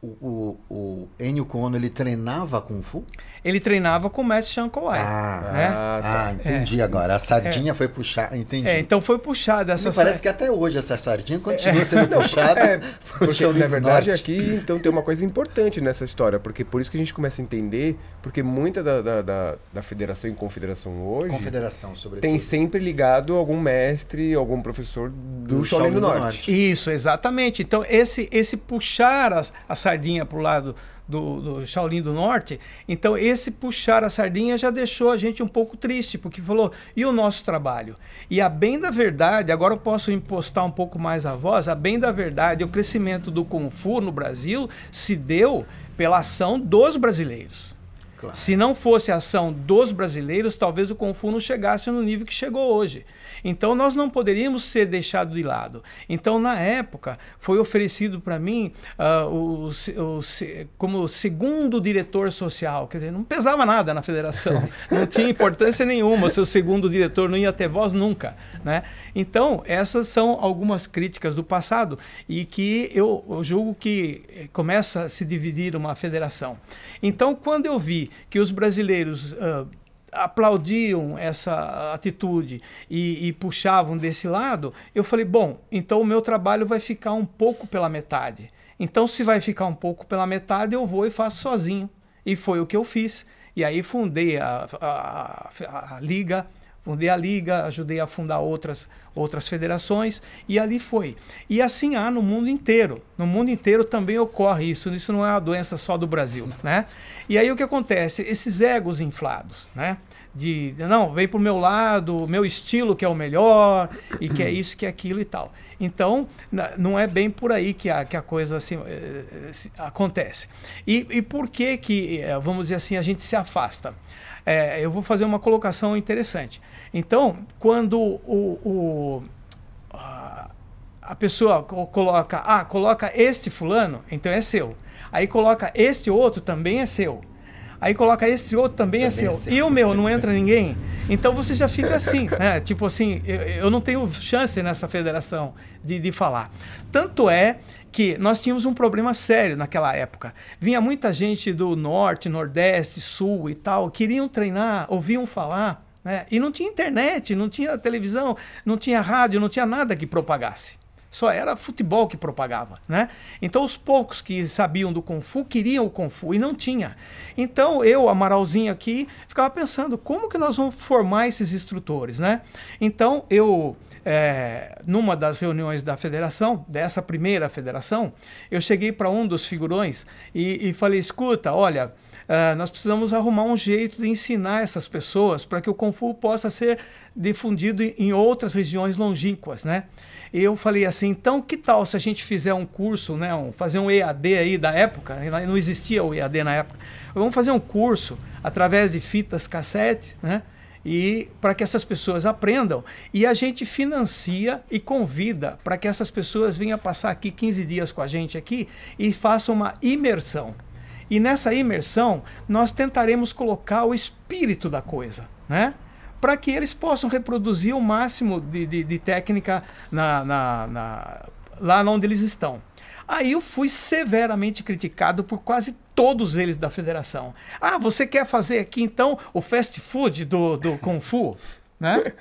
o, o, o Ennio Kono, ele treinava Kung Fu? Ele treinava com o mestre Sean Kowai. Ah, né? ah, tá. ah entendi é. agora. A sardinha é. foi puxada, entendi. É, então foi puxada essa sardinha. Parece que até hoje essa sardinha continua sendo puxada. É, porque na verdade aqui então tem uma coisa importante nessa história, porque por isso que a gente começa a entender, porque muita da, da, da, da federação e confederação hoje... Confederação, sobretudo. Tem sempre ligado algum mestre, algum professor do, do Shaolin do, Norte. Norte. Isso, exatamente. Então esse, esse puxar a, a sardinha para o lado do, do Shaolin do Norte. Então, esse puxar a sardinha já deixou a gente um pouco triste, porque falou, e o nosso trabalho? E a bem da verdade, agora eu posso impostar um pouco mais a voz, a bem da verdade, o crescimento do Kung Fu no Brasil se deu pela ação dos brasileiros. Claro. Se não fosse a ação dos brasileiros, talvez o Kung Fu não chegasse no nível que chegou hoje. Então nós não poderíamos ser deixados de lado. Então na época foi oferecido para mim uh, o, o, como segundo diretor social, quer dizer, não pesava nada na federação, não tinha importância nenhuma. Seu segundo diretor não ia ter voz nunca, né? Então essas são algumas críticas do passado e que eu, eu julgo que eh, começa a se dividir uma federação. Então quando eu vi que os brasileiros uh, aplaudiam essa atitude e, e, puxavam desse lado, eu falei: bom, então o meu trabalho vai ficar um pouco pela metade. Então, se vai ficar um pouco pela metade, eu vou e faço sozinho. E foi o que eu fiz. E aí fundei a, a, a, a Liga, fundei a Liga, ajudei a fundar outras, outras federações e ali foi. E assim há no mundo inteiro. No mundo inteiro também ocorre isso. Isso não é uma doença só do Brasil, né? E aí o que acontece? Esses egos inflados, né? De, não, vem pro meu lado, meu estilo que é o melhor, e que é isso, que é aquilo e tal. Então, não é bem por aí que a, que a coisa assim, acontece. E, e por que que, eh, vamos dizer assim, a gente se afasta? É, eu vou fazer uma colocação interessante. Então, quando o, o a, a pessoa coloca, ah, coloca este fulano, então é seu. Aí coloca este outro, também é seu. Aí coloca este outro, também, é também é, seu. é seu. E o meu, não entra ninguém? Então você já fica assim, né? Tipo assim, eu, eu não tenho chance nessa federação de, de falar. Tanto é que nós tínhamos um problema sério naquela época. Vinha muita gente do norte, nordeste, sul e tal, queriam treinar, ouviam falar, né? e não tinha internet, não tinha televisão, não tinha rádio, não tinha nada que propagasse. Só era futebol que propagava, né? Então os poucos que sabiam do Kung Fu queriam o Kung Fu e não tinha. Então eu, Amaralzinho aqui, ficava pensando como que nós vamos formar esses instrutores, né? Então eu é, numa das reuniões da federação, dessa primeira federação, eu cheguei para um dos figurões e, e falei: escuta, olha, ah, nós precisamos arrumar um jeito de ensinar essas pessoas para que o Kung Fu possa ser difundido em- outras regiões longínquas, né? E eu falei assim, então que tal se a gente fizer um curso, né, um- fazer um EAD aí da época, não existia o EAD na época, vamos fazer um curso através de fitas cassete, né? E para que essas pessoas aprendam e a gente financia e convida para que essas pessoas venham passar aqui 15 dias com a gente aqui e façam uma imersão. E nessa imersão, nós tentaremos colocar o espírito da coisa, né? Para que eles possam reproduzir o máximo de, de, de técnica na, na, na- lá onde eles estão. Aí eu fui severamente criticado por quase todos eles da federação. Ah, você quer fazer aqui então o fast food do, do Kung Fu? Né?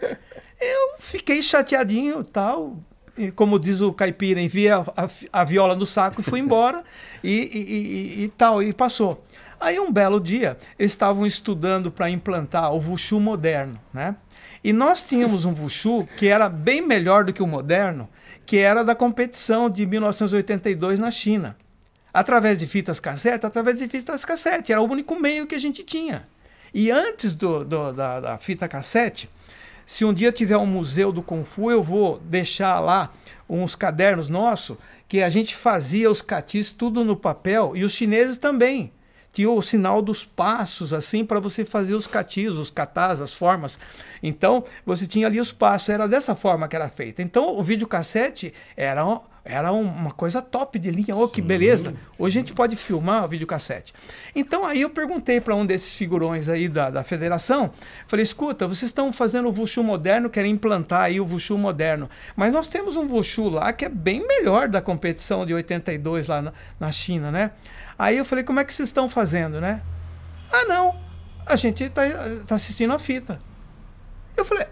Eu fiquei chateadinho tal. E como diz o caipira, envia a, a- a viola no saco e fui embora e, e- e- e tal, e passou. Aí um belo dia, eles estavam estudando para implantar o Wushu moderno, né? E nós tínhamos um Wushu que era bem melhor do que o moderno, que era da competição de 1982 na China. Através de fitas cassete, através de fitas cassete, era o único meio que a gente tinha. E antes do, do- da, da fita cassete, se um dia tiver um museu do Kung Fu, eu vou deixar lá uns cadernos nossos que a gente fazia os catis tudo no papel e os chineses também. Tinha o sinal dos passos, assim, para você fazer os catis, os catás, as formas. Então, você tinha ali os passos, era dessa forma que era feita. Então, o videocassete era, era um- uma coisa top de linha. Oh, que beleza! Hoje a gente pode filmar o videocassete. Então, aí eu perguntei para um desses figurões aí da, da federação, falei, escuta, vocês estão fazendo o Wushu moderno, querem implantar aí o Wushu moderno, mas nós temos um Wushu lá que é bem melhor da competição de 82 lá na, na China, né? Aí eu falei, como é que vocês estão fazendo, né? Ah, não, a gente está tá assistindo a fita. Eu falei,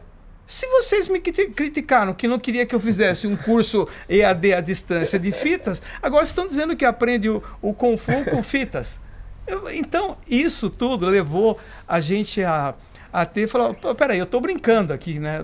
se vocês me criti- criticaram que não queria que eu fizesse um curso EAD à distância de fitas, agora estão dizendo que aprende o, o Kung Fu com fitas. Eu- então, isso tudo levou a gente a, a ter, falar, "Pô, peraí, eu estou brincando aqui, né? Eu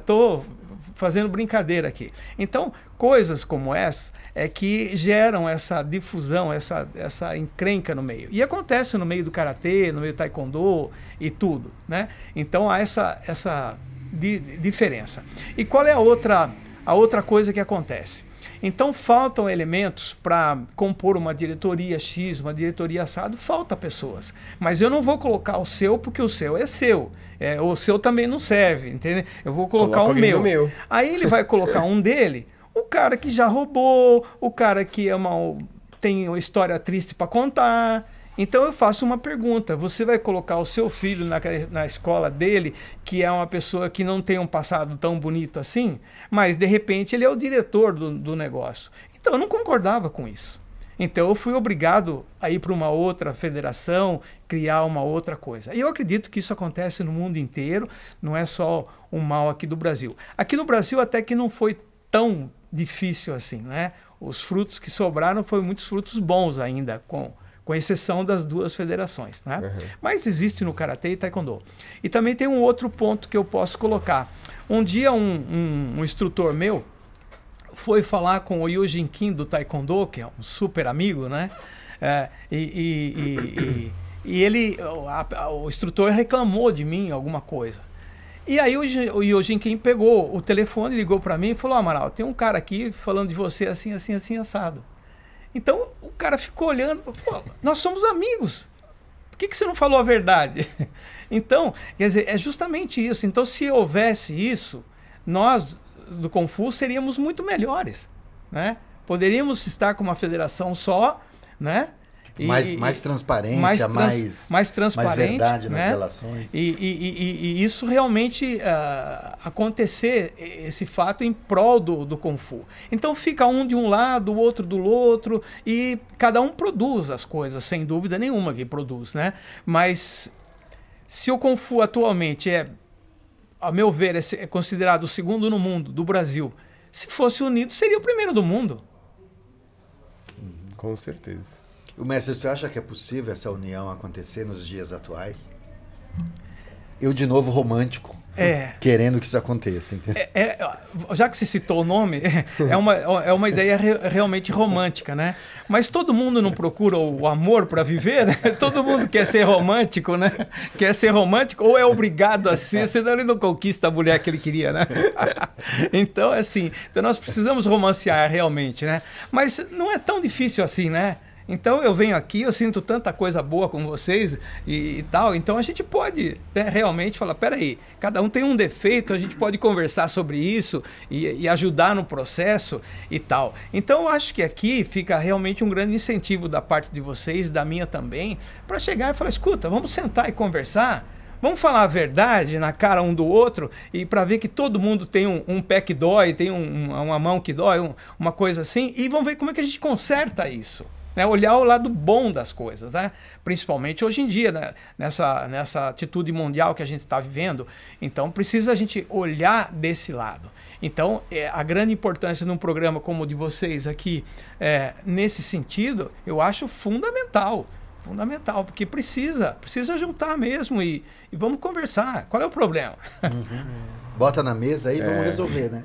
fazendo brincadeira aqui. Então, coisas como essa é que geram essa difusão, essa, essa encrenca no meio. E acontece no meio do karatê, no meio do taekwondo e tudo, né? Então há essa essa di- diferença. E qual é a outra a outra coisa que acontece? Então faltam elementos para compor uma diretoria X, uma diretoria assado, falta pessoas. Mas eu não vou colocar o seu porque o seu é seu. É, o seu também não serve, entendeu? Eu vou colocar Coloca o meu. meu. Aí ele vai colocar um dele, o cara que já roubou, o cara que é uma, tem uma história triste para contar. Então eu faço uma pergunta: você vai colocar o seu filho na, na escola dele, que é uma pessoa que não tem um passado tão bonito assim, mas de repente ele é o diretor do, do negócio. Então eu não concordava com isso. Então eu fui obrigado a ir para uma outra federação, criar uma outra coisa. E eu acredito que isso acontece no mundo inteiro, não é só um mal aqui do Brasil. Aqui no Brasil até que não foi tão difícil assim, né? Os frutos que sobraram foram muitos frutos bons ainda, com, com exceção das duas federações, né? Uhum. Mas existe no Karatê e Taekwondo. E também tem um outro ponto que eu posso colocar. Um dia um, um, um instrutor meu, foi falar com o Yujin Kim do Taekwondo, que é um super amigo, né? É, e, e- e- e- ele, o, a- o instrutor reclamou de mim alguma coisa. E aí o, o Yujin Kim pegou o telefone, ligou para mim e falou: Amaral, tem um cara aqui falando de você assim, assim, assim, assado. Então o cara ficou olhando, pô, nós somos amigos. Por que, que você não falou a verdade? Então, quer dizer, é justamente isso. Então, se houvesse isso, nós do Fu seríamos muito melhores, né? Poderíamos estar com uma federação só, né? E- mais, e- mais transparência, mais mais, trans- mais, mais transparente, verdade nas né? relações. E, e- e- e isso realmente ah, acontecer, esse fato em prol do, do Kung Fu. Então fica um de um lado, o outro do outro, e cada um produz as coisas, sem dúvida nenhuma que produz, né? Mas se o Kung Fu atualmente é, a meu ver, é considerado o segundo no mundo do Brasil, se fosse unido, seria o primeiro do mundo. Com certeza. O mestre, você acha que é possível essa união acontecer nos dias atuais? Eu, de novo, romântico. É. querendo que isso aconteça. É, é, já que você citou o nome, é uma, é uma ideia re- realmente romântica, né? Mas todo mundo não procura o amor para viver, né? Todo mundo quer ser romântico, né? Quer ser romântico ou é obrigado a ser, senão ele não conquista a mulher que ele queria, né? Então, é assim, então nós precisamos romancear realmente, né? Mas não é tão difícil assim, né? Então eu venho aqui, eu sinto tanta coisa boa com vocês e, e tal. Então a gente pode né, realmente falar: peraí, cada um tem um defeito, a gente pode conversar sobre isso e, e ajudar no processo e tal. Então eu acho que aqui fica realmente um grande incentivo da parte de vocês, da minha também, para chegar e falar: escuta, vamos sentar e conversar. Vamos falar a verdade na cara um do outro e para ver que todo mundo tem um, um pé que dói, tem um- uma mão que dói, um- uma coisa assim, e vamos ver como é que a gente conserta isso. Né? Olhar o lado bom das coisas, né? principalmente hoje em dia, né? nessa, nessa atitude mundial que a gente está vivendo. Então precisa a gente olhar desse lado. Então, é, a grande importância num programa como o de vocês aqui, é, nesse sentido, eu acho fundamental. Fundamental, porque precisa, precisa juntar mesmo e, e vamos conversar. Qual é o problema? Bota na mesa aí e vamos É. resolver, né?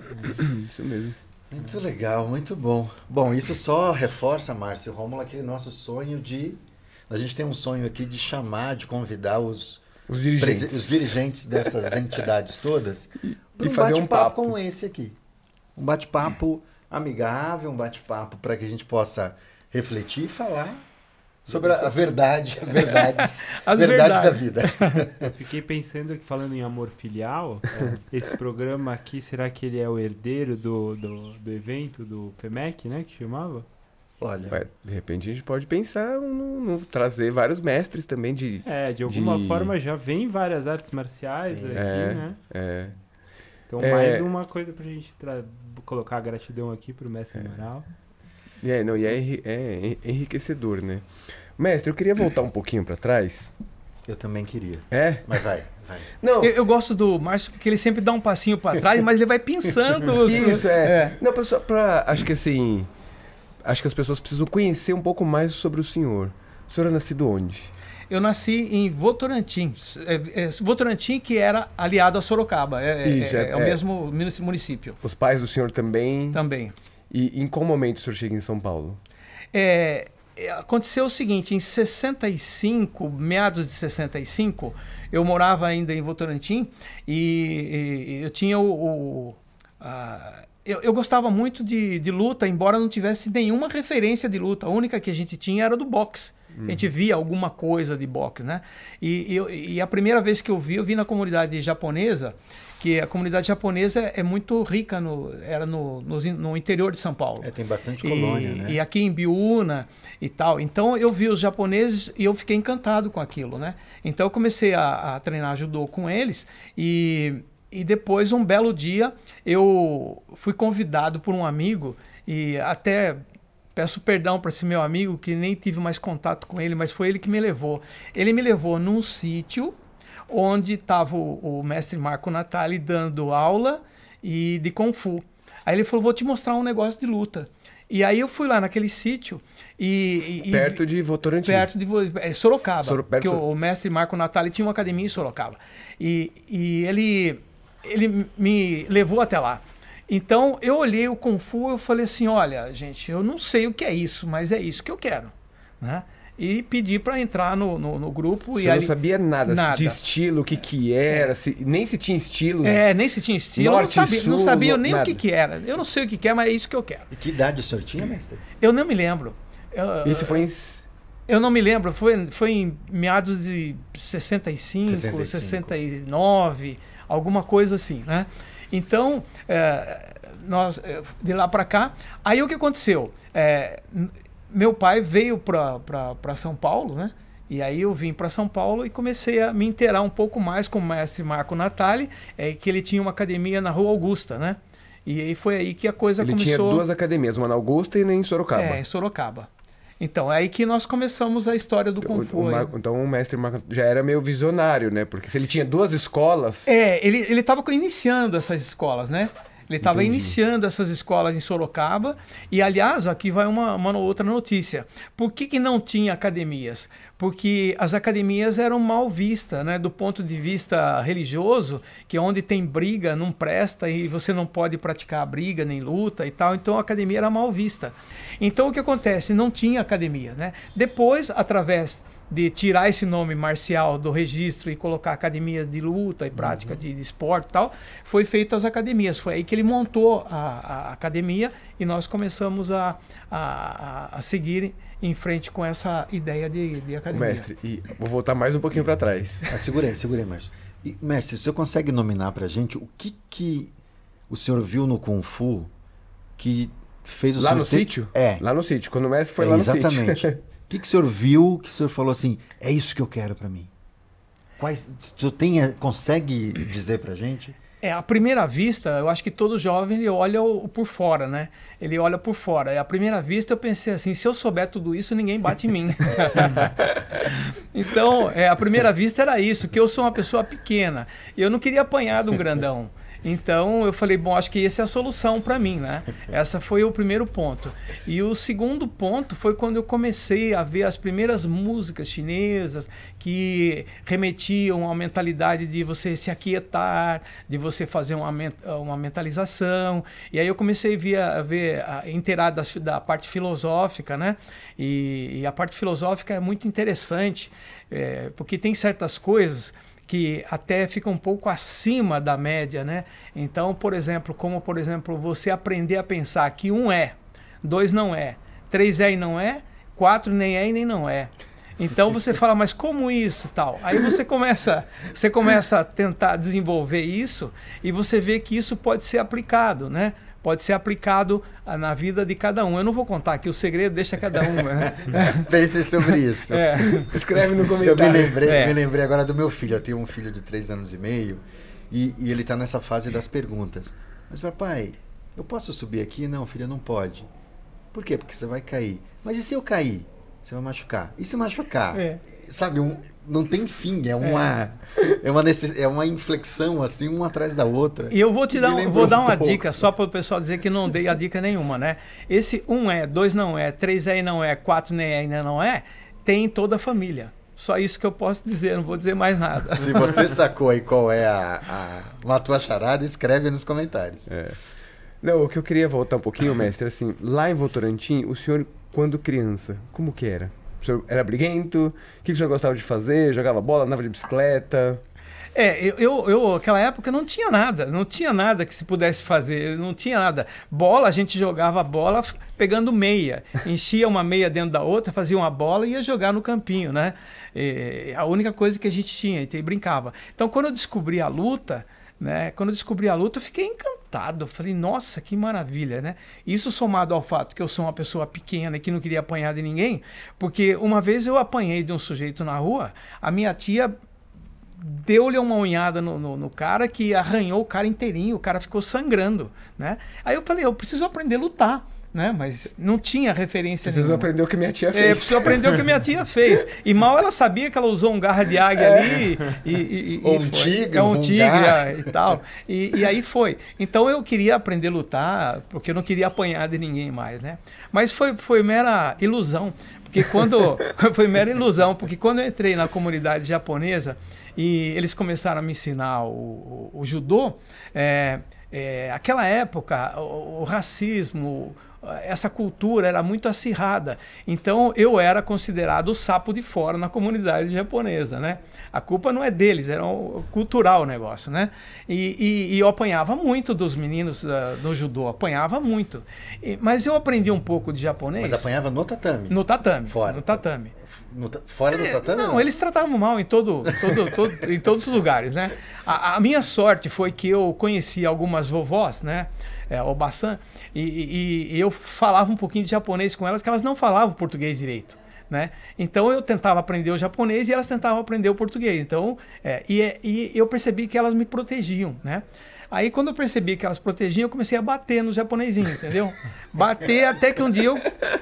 Isso mesmo. Muito legal, muito bom. Bom, isso só reforça, Márcio Rômulo, aquele nosso sonho de. A gente tem um sonho aqui de chamar, de convidar os, Os dirigentes. os dirigentes dessas entidades todas para um fazer um papo. como esse aqui. Um bate-papo amigável, um bate-papo para que a gente possa refletir e falar sobre a a verdade, verdades, As verdades da verdades. vida. Eu fiquei pensando que falando em amor filial, esse programa aqui, será que ele é o herdeiro do, do, do evento do FEMEC, né? Que chamava? Olha, Ué, de repente a gente pode pensar no, no trazer vários mestres também de. É, de alguma De- forma já vem várias artes marciais Sim. aqui, É. né? É, Então É. mais uma coisa pra gente tra- colocar a gratidão aqui pro mestre É. Amaral. É, não, e é, enri- é en- enriquecedor, né? Mestre, eu queria voltar um pouquinho pra trás. eu também queria. É? Mas vai, vai. Não, Eu, eu gosto do Márcio porque ele sempre dá um passinho para trás, mas ele vai pensando. Isso, é. Não, pessoal, pra. Acho que assim. Acho que as pessoas precisam conhecer um pouco mais sobre o senhor. O senhor é nascido onde? Eu nasci em Votorantim. É, é, Votorantim que era aliado a Sorocaba. É, é- Isso, é- é- é o é. mesmo município Os pais do senhor também. também. E em qual momento o senhor chega em São Paulo? É, é, aconteceu o seguinte, em 65, meados de 65, eu morava ainda em Votorantim e, e eu tinha o... o- a- eu, eu gostava muito de, de luta, embora não tivesse nenhuma referência de luta. A única que a gente tinha era do boxe. A gente via alguma coisa de boxe, né? E, e e a primeira vez que eu vi, eu vi na comunidade japonesa, que a comunidade japonesa é muito rica, no, era no, in- no interior de São Paulo. É, tem bastante E- colônia, né? E aqui em Biúna e tal. Então eu vi os japoneses e eu fiquei encantado com aquilo, né? Então eu comecei a, a treinar judô com eles e, e depois, um belo dia, eu fui convidado por um amigo e até peço perdão para esse meu amigo que nem tive mais contato com ele, mas foi ele que me levou. Ele me levou num sítio onde estava o, o mestre Marco Natali dando aula e de Kung Fu. Aí ele falou: Vou te mostrar um negócio de luta. E aí eu fui lá naquele sítio e. e- Perto de Votorantim. Perto de é, Sorocaba. Soro- perto porque o, Sor- o mestre Marco Natali tinha uma academia em Sorocaba. E, e ele, ele me levou até lá. Então eu olhei o Kung Fu e falei assim: olha, gente, eu não sei o que é isso, mas é isso que eu quero. Né? E pedi para entrar no, no, no grupo. Você e não ali, sabia nada, Nada. de estilo, o que que era, se- nem se tinha estilos. É, nem se tinha estilo, eu não Norte, sabia, não sul, sabia nem nada. o que, que era. Eu não sei o que, que é, mas é isso que eu quero. E que idade o senhor tinha, mestre? Eu não me lembro. Eu, Isso foi em... Eu não me lembro, foi, foi em meados de 65, 65. 69, alguma coisa assim, né? Então, é, nós, é, de lá para cá, aí o que aconteceu? É, meu pai veio para São Paulo, né? E aí eu vim para São Paulo e comecei a me inteirar um pouco mais com o mestre Marco Natali, é, que ele tinha uma academia na Rua Augusta, né? E aí foi aí que a coisa Ele começou... tinha duas academias, uma na Augusta e uma em Sorocaba. É, em Sorocaba. Então, é aí que nós começamos a história do Kung O- Fu. o aí. Mar- Então o mestre Marco já era meio visionário, né? Porque se ele tinha duas escolas... É, ele ele estava iniciando essas escolas, né? Ele estava iniciando essas escolas em Sorocaba. E, aliás, aqui vai uma, uma outra notícia. Por que, que não tinha academias? Porque as academias eram mal vistas, né? Do ponto de vista religioso, que onde tem briga não presta e você não pode praticar briga nem luta e tal. Então a academia era mal vista. Então o que acontece? Não tinha academia, né? Depois, através de tirar esse nome marcial do registro e colocar academias de luta e prática de, de esporte e tal, foi feito as academias. Foi aí que ele montou a, a academia e nós começamos a, a, a- seguir em frente com essa ideia de, de academia. Mestre, e vou voltar mais um pouquinho pra trás. Ah, segura aí, Márcio. E, mestre, o senhor consegue nominar pra gente o que que o senhor viu no Kung Fu que fez o Lá senhor no ter- sítio? É. Lá no sítio. Quando o mestre foi É, lá no exatamente. sítio. O que, que o senhor viu que o senhor falou assim, é isso que eu quero pra mim? Quais, senhor tem, consegue dizer pra gente? É, à primeira vista, eu acho que todo jovem ele olha o, o por fora, né? Ele olha por fora. E à primeira vista eu pensei assim, se eu souber tudo isso, ninguém bate em mim. então, é, à primeira vista era isso, que eu sou uma pessoa pequena. E eu não queria apanhar de um grandão. Então eu falei, bom, acho que essa é a solução para mim, né? Essa foi o primeiro ponto. E o segundo ponto foi quando eu comecei a ver as primeiras músicas chinesas que remetiam uma mentalidade de você se aquietar, de você fazer uma, uma mentalização. E aí eu comecei a ver, a ver a inteirar das- da parte filosófica, né? E, e a parte filosófica é muito interessante, é, porque tem certas coisas que até fica um pouco acima da média, né? Então, por exemplo, como por exemplo, você aprender a pensar que um é, dois não é, três é e não é, quatro nem é e nem não é. Então você fala, mas como isso, tal? Aí você começa, você começa a tentar desenvolver isso e você vê que isso pode ser aplicado, né? Pode ser aplicado ah, na vida de cada um. Eu não vou contar aqui o segredo, deixa cada um. Né? Pensem sobre isso. É. Escreve no Eu comentário. me lembrei, É. me lembrei agora do meu filho. Eu tenho um filho de três anos e meio e, e ele está nessa fase das perguntas. Mas papai, eu posso subir aqui? Não, filho, não pode. Por quê? Porque você vai cair. Mas e se eu cair? Você vai machucar. E se machucar? É. Sabe, um, não tem fim. É uma, é. uma necess, é uma inflexão assim, uma atrás da outra. E eu vou te dar, um- vou dar um uma pouco. dica só para o pessoal dizer que não dei a dica nenhuma, né? Esse um é, dois não é, três é e não é, quatro nem é e ainda não é, tem em toda a família. Só isso que eu posso dizer, não vou dizer mais nada. Se você sacou aí qual é a, a, uma tua charada, escreve aí nos comentários. É. Não, o que eu queria voltar um pouquinho, mestre, assim, lá em Votorantim, o senhor, quando criança, como que era? Era briguento? O que o senhor gostava de fazer? Jogava bola, andava de bicicleta? É, eu, eu, naquela época não tinha nada, não tinha nada que se pudesse fazer, não tinha nada. Bola, a gente jogava bola pegando meia, enchia uma meia dentro da outra, fazia uma bola e ia jogar no campinho, né? É, a única coisa que a gente tinha, e brincava. Então, quando eu descobri a luta, né? Quando eu descobri a luta, eu fiquei encantado. Eu falei, nossa, que maravilha, né? Isso somado ao fato que eu sou uma pessoa pequena e que não queria apanhar de ninguém, porque uma vez eu apanhei de um sujeito na rua, a minha tia deu-lhe uma unhada no, no, no cara que arranhou o cara inteirinho, o cara ficou sangrando, né? Aí eu falei, eu preciso aprender a lutar, né? Mas não tinha referência Vocês nenhuma. aprendeu o que minha tia É, fez. preciso aprender o que minha tia fez. E mal ela sabia que ela usou um garra de águia ali e, e, e Ou um foi. tigre, é um um tigre garra. é, e tal. E, e aí foi. Então eu queria aprender a lutar, porque eu não queria apanhar de ninguém mais, né? Mas foi, foi mera ilusão. Porque quando. foi mera ilusão, porque quando eu entrei na comunidade japonesa e eles começaram a me ensinar o, o, o judô, é, é, aquela época, o, o racismo, essa cultura era muito acirrada. Então eu era considerado o sapo de fora na comunidade japonesa, né? A culpa não é deles, era um, cultural o negócio, né? E, e- e eu apanhava muito dos meninos ah, no judô, apanhava muito. E- mas eu aprendi um pouco de japonês Mas apanhava no tatame. no tatame. Fora. No tatame. No fora do É, tatame? não, eles tratavam mal em todo, todo, todo- em todos os lugares, né? A, a minha sorte foi que eu conheci algumas vovós, né? É, Obasan, e, e- e eu falava um pouquinho de japonês com elas, que elas não falavam português direito. né? Então eu tentava aprender o japonês e elas tentavam aprender o português. Então, é, e, é- e eu percebi que elas me protegiam, né? Aí quando eu percebi que elas protegiam, eu comecei a bater no japonesinho, entendeu? Bater até que um dia eu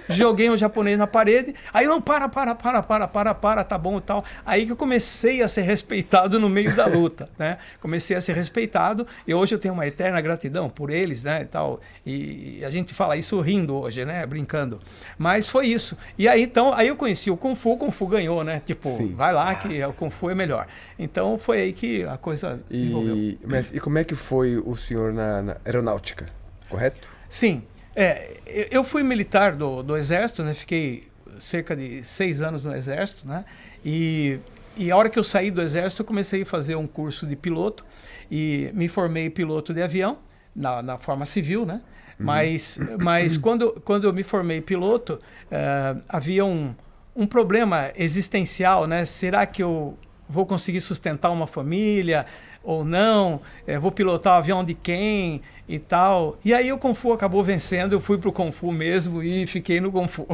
joguei o japonês na parede. Aí não, para, para, para, para, para, para, tá bom e tal. Aí que eu comecei a ser respeitado no meio da luta, né? Comecei a ser respeitado e hoje eu tenho uma eterna gratidão por eles, né, e tal. E a gente fala isso rindo hoje, né, brincando. Mas foi isso. E aí então, aí eu conheci o Kung Fu, o Kung Fu ganhou, né? Tipo, Sim. vai lá que o Kung Fu é melhor. Então foi aí que a coisa. E, mestre, e como é que foi o senhor na, na aeronáutica? Correto? Sim. É, eu- fui militar do, do Exército, né? Fiquei cerca de seis anos no Exército, né? E, e a hora que eu saí do Exército, eu comecei a fazer um curso de piloto e me formei piloto de avião, na, na forma civil, né? Mas, mas quando, quando eu me formei piloto, eh, havia um, um problema existencial, né? Será que eu vou conseguir sustentar uma família ou não? Eh, vou pilotar o avião de quem e tal? E aí o Kung Fu acabou vencendo, eu fui pro Kung Fu mesmo e fiquei no Kung Fu.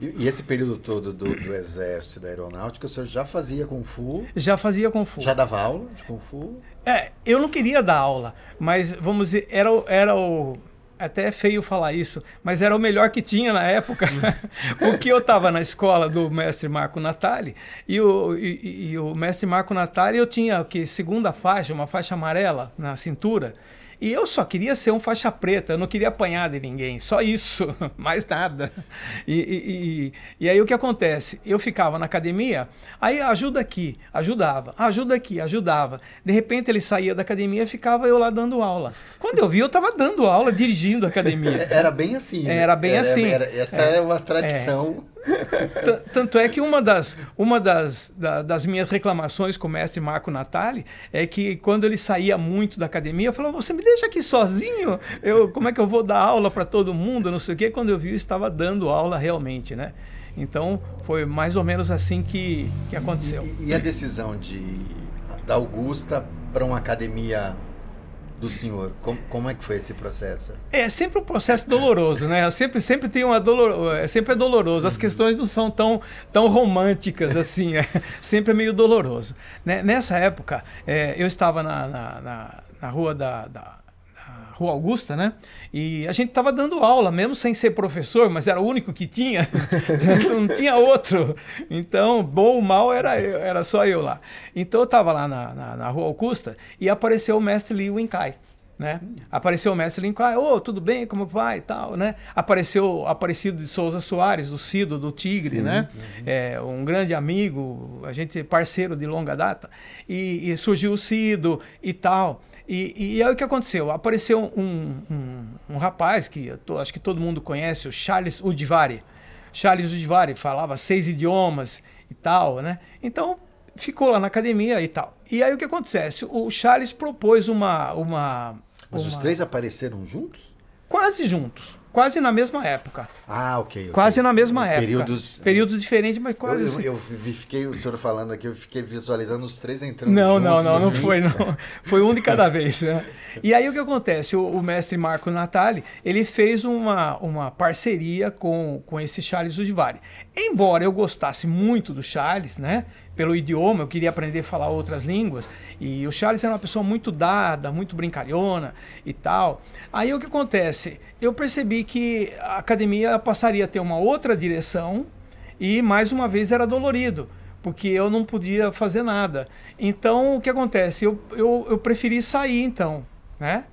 E, e esse período todo do, do exército, da aeronáutica, o senhor já fazia Kung Fu? Já fazia Kung Fu. Já dava aula de Kung Fu? É, eu não queria dar aula, mas vamos dizer, era, o- era o. Até é feio falar isso, mas era o melhor que tinha na época. Porque eu estava na escola do mestre Marco Natali e o, e, e- o mestre Marco Natali eu tinha que segunda faixa, uma faixa amarela na cintura. E eu só queria ser um faixa preta, eu não queria apanhar de ninguém, só isso, mais nada. E, e- e- e aí o que acontece? Eu ficava na academia, aí ajuda aqui, ajudava, ajuda aqui, ajudava. De repente ele saía da academia e ficava eu lá dando aula. Quando eu vi, eu estava dando aula, dirigindo a academia. Era bem assim. né? Era bem assim. era- essa era uma tradição. T- Tanto é que uma das, uma das, da- das minhas reclamações com o mestre Marco Natali é que quando ele saía muito da academia, eu falava, você me deixa aqui sozinho? Eu, como é que eu vou dar aula para todo mundo? Não sei o quê. Quando eu vi, eu estava dando aula realmente, né? Então, foi mais ou menos assim que, que aconteceu. E, e a decisão de da Augusta para uma academia do senhor, como, como é que foi esse processo? É sempre um processo doloroso, né? Sempre, sempre tem uma dolor, é sempre é doloroso. As questões não são tão, tão românticas assim. É sempre é meio doloroso. Né? Nessa época, é, eu estava na, na, na, na rua da, da Rua Augusta, né? E a gente estava dando aula, mesmo sem ser professor, mas era o único que tinha. não tinha outro. Então, bom ou mal, era, eu, era só eu lá. Então, eu estava lá na, na, na Rua Augusta e apareceu o mestre Lee Winkai né? Apareceu o mestre Lincoln, ô, tudo bem, como vai e tal, né? Apareceu Aparecido de Souza Soares, do Cido, do Tigre, né? É, um grande amigo, a gente parceiro de longa data. E, e surgiu o Cido e tal. E, e aí o que aconteceu? Apareceu um, um, um rapaz que eu tô- acho que todo mundo conhece, o Charles Udivari. Charles Udivari falava seis idiomas e tal, né? Então ficou lá na academia e tal. E aí o que acontece? O Charles propôs uma. uma Mas os uma- três apareceram juntos? Quase juntos. Quase na mesma época. Ah, ok. ok. Quase na mesma época. Períodos. Períodos diferentes, mas Eu, quase eu, assim. eu vi- fiquei, o senhor falando aqui, eu fiquei visualizando os três entrando Não, juntos. não, não, não assim. foi, não. Foi um de cada vez. Né? E aí o que acontece? O, o mestre Marco Natali, ele fez uma, uma parceria com, com esse Charles Udivari. Embora eu gostasse muito do Charles, né? Pelo idioma, eu queria aprender a falar outras línguas. E o Charles era uma pessoa muito dada, muito brincalhona e tal. Aí o que acontece? Eu percebi que a academia passaria a ter uma outra direção e mais uma vez era dolorido, porque eu não podia fazer nada. Então o que acontece? Eu, eu, eu preferi sair então, né?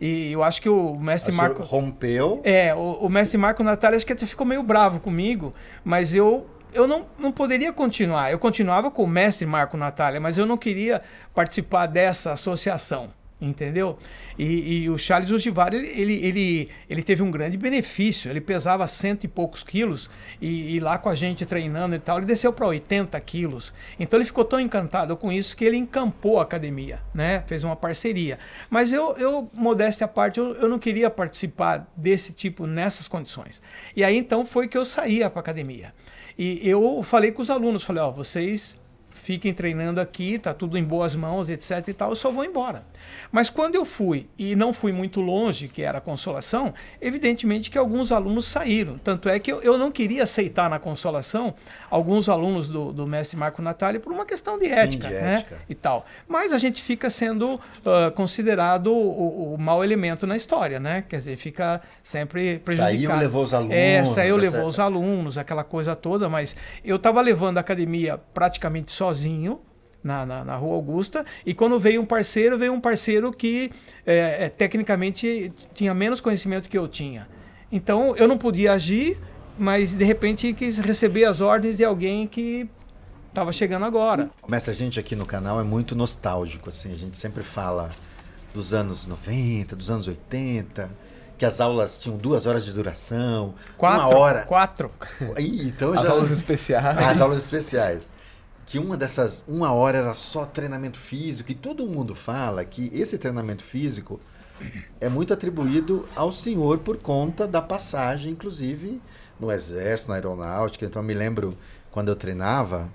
E eu acho que o mestre Marco. rompeu. É, o, o mestre Marco Natália acho que até ficou meio bravo comigo, mas eu, eu não, não poderia continuar. Eu continuava com o mestre Marco Natália, mas eu não queria participar dessa associação. Entendeu? E, e o Charles Ujivar, ele, ele, ele, ele teve um grande benefício. Ele pesava cento e poucos quilos e, e lá com a gente treinando e tal, ele desceu para 80 quilos. Então ele ficou tão encantado com isso que ele encampou a academia, né? Fez uma parceria. Mas eu, eu modéstia à parte, eu, eu não queria participar desse tipo nessas condições. E aí então foi que eu saía para academia. E eu falei com os alunos, falei, ó, vocês fiquem treinando aqui, tá tudo em boas mãos, etc e tal, eu só vou embora. Mas quando eu fui e não fui muito longe, que era a consolação, evidentemente que alguns alunos saíram. Tanto é que eu, eu não queria aceitar na consolação alguns alunos do, do mestre Marco Natali por uma questão de Sim, ética, de né? ética. E tal. Mas a gente fica sendo ah, considerado o, o mau elemento na história, né? Quer dizer, fica sempre prejudicado. Saiu, levou os alunos. É, saiu, levou os alunos, aquela coisa toda, mas eu estava levando a academia praticamente sozinho. Na, na, na Rua Augusta, e quando veio um parceiro, veio um parceiro que é, é, tecnicamente tinha menos conhecimento que eu tinha. Então eu não podia agir, mas de repente quis receber as ordens de alguém que estava chegando agora. Mestre, a gente aqui no canal é muito nostálgico, assim, a gente sempre fala dos anos 90, dos anos 80, que as aulas tinham duas horas de duração, Quatro. uma hora. Quatro. Ih, então As já... aulas especiais. As aulas especiais. Que uma dessas, uma hora era só treinamento físico, e todo mundo fala que esse treinamento físico é muito atribuído ao senhor por conta da passagem, inclusive, no exército, na aeronáutica. Então, eu me lembro quando eu treinava,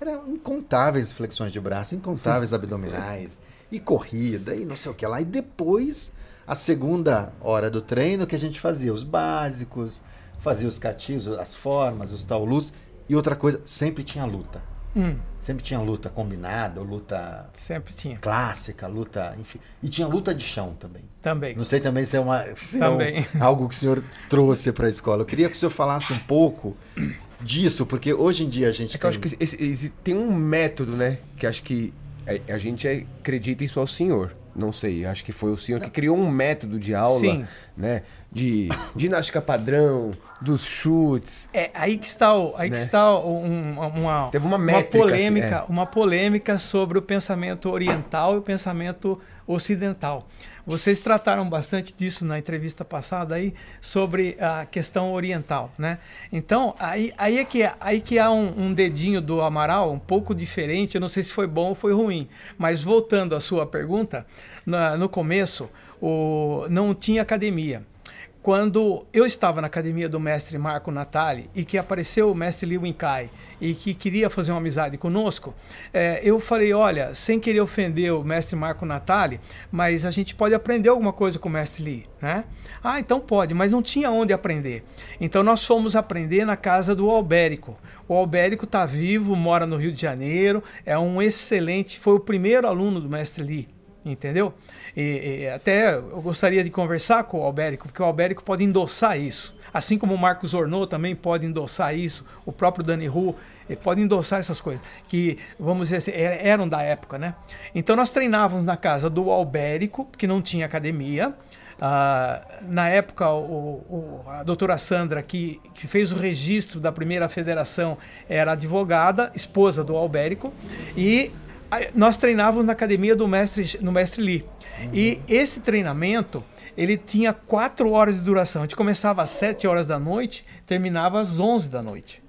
eram incontáveis flexões de braço, incontáveis abdominais, e corrida, e não sei o que lá. E depois, a segunda hora do treino, que a gente fazia os básicos, fazia os cativos, as formas, os taulus. E outra coisa, sempre tinha luta. Hum, Sempre tinha luta combinada, luta sempre tinha. clássica, luta, enfim. E tinha luta de chão também. Também. Não sei também se é, uma, se é um- Também. algo que o senhor trouxe para a escola. Eu queria que o senhor falasse um pouco disso, porque hoje em dia a gente É que eu tem... acho que esse- esse- tem um método, né? Que acho que a, a gente acredita isso ao senhor. Não sei, acho que foi o senhor que criou um método de aula, Sim. né? De ginástica padrão, dos chutes. É aí que está, o, aí que Né? está um- uma, Teve uma métrica, polêmica, assim, uma polêmica sobre o pensamento oriental e o pensamento ocidental. Vocês trataram bastante disso na entrevista passada aí sobre a questão oriental, né? Então aí, aí é que aí que há um, um dedinho do Amaral um pouco diferente. Eu não sei se foi bom ou foi ruim, mas voltando à sua pergunta, na- no começo o, não tinha academia quando eu estava na academia do mestre Marco Natali e que apareceu o mestre Liu Winkai e que queria fazer uma amizade conosco, eh, eu falei, olha, sem querer ofender o mestre Marco Natali, mas a gente pode aprender alguma coisa com o mestre Li, né? Ah, então pode, mas não tinha onde aprender. Então nós fomos aprender na casa do Albérico. O Albérico está vivo, mora no Rio de Janeiro, é um excelente, foi o primeiro aluno do mestre Li, entendeu? E, e até eu gostaria de conversar com o Albérico, porque o Albérico pode endossar isso. Assim como o Marcos Ornô também pode endossar isso, o próprio Dani Ru pode endossar essas coisas, que, vamos dizer assim, er- eram da época, né? Então nós treinávamos na casa do Albérico, que não tinha academia. Ah, na época, o, o- a doutora Sandra, que, que fez o registro da primeira federação, era advogada, esposa do Albérico, e nós treinávamos na academia do mestre, no mestre Lee. E esse treinamento, ele tinha quatro horas de duração. A gente começava às 7 horas da noite, terminava às 11 da noite.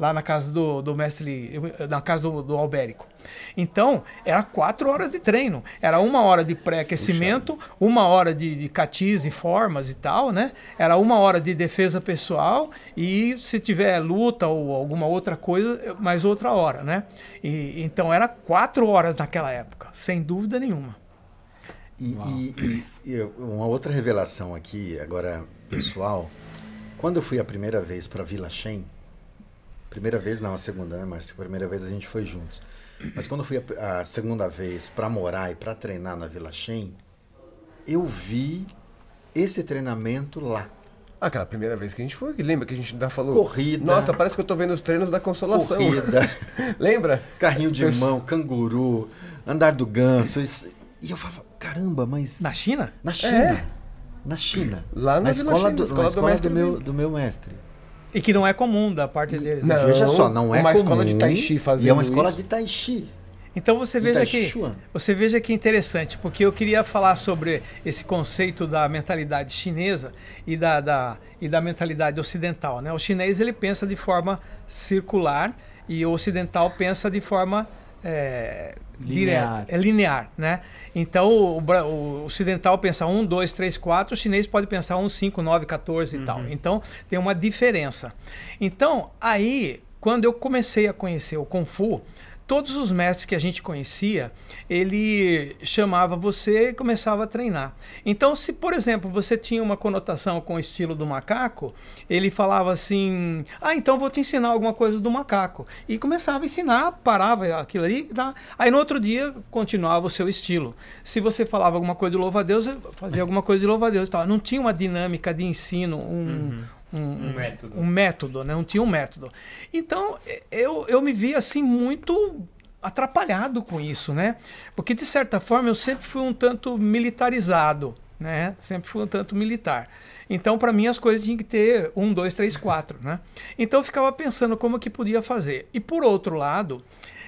Lá na casa do, do mestre na casa do, do Albérico. Então, era quatro horas de treino. Era uma hora de pré-aquecimento, uma hora de, de catis e formas e tal, né? Era uma hora de defesa pessoal e se tiver luta ou alguma outra coisa, mais outra hora, né? E, então, era quatro horas naquela época, sem dúvida nenhuma. E, e- e- e uma outra revelação aqui, agora pessoal. Quando eu fui a primeira vez para Vila Shen, primeira vez não, a segunda, né, Márcia? A primeira vez a gente foi juntos. Mas quando eu fui a, a segunda vez para morar e para treinar na Vila Shen, eu vi esse treinamento lá. Ah, Aquela primeira vez que a gente foi, que lembra que a gente ainda falou. Corrida. Nossa, parece que eu tô vendo os treinos da consolação. Corrida, Lembra? carrinho de Perso- mão, canguru, andar do ganso. isso- E eu falava, caramba, mas Na China? na China. É. Na China. Lá na na escola, Shen, do, escola na do escola do, mestre meu, do meu mestre. E que não é comum da parte deles. Não. Veja só, não é uma comum. escola de Tai Chi E é fazendo uma escola isso. de Tai Chi. Então você de veja que você veja que interessante, porque eu queria falar sobre esse conceito da mentalidade chinesa e da, da- e da mentalidade ocidental. Né? O chinês ele pensa de forma circular e o ocidental pensa de forma é, Linear. direta, é linear, né? Então o, o ocidental pensa 1, 2, 3, 4, o chinês pode pensar 1, 5, 9, 14 e tal. Então tem uma diferença. Então aí, quando eu comecei a conhecer o Kung Fu, todos os mestres que a gente conhecia, ele chamava você e começava a treinar. Então, se por exemplo você tinha uma conotação com o estilo do macaco, ele falava assim: Ah, então vou te ensinar alguma coisa do macaco. E começava a ensinar, parava aquilo ali. Tá? Aí no outro dia continuava o seu estilo. Se você falava alguma coisa de louva-a-Deus, fazia alguma coisa de louva-a-Deus. tal. Não tinha uma dinâmica de ensino, um. Um, Um método. um método, né? Não tinha um método. Então, eu, eu me vi assim muito atrapalhado com isso, né? Porque de certa forma eu sempre fui um tanto militarizado, né? Sempre fui um tanto militar. Então, para mim, as coisas tinham que ter um, dois, três, quatro, né? Então, eu ficava pensando como que podia fazer. E por outro lado,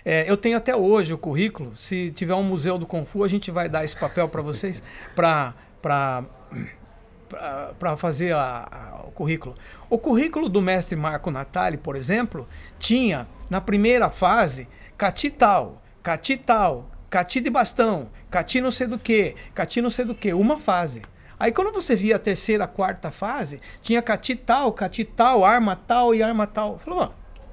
é, eu tenho até hoje o currículo. Se tiver um museu do Kung Fu, a gente vai dar esse papel para vocês para para fazer a- a- o currículo. O currículo do mestre Marco Natali, por exemplo, tinha na primeira fase cati tal, cati tal, cati de bastão, cati não sei do que, cati não sei do que, uma fase. Aí quando você via a terceira, quarta fase, tinha cati tal, cati tal, arma tal e arma tal. Falou, "Ó,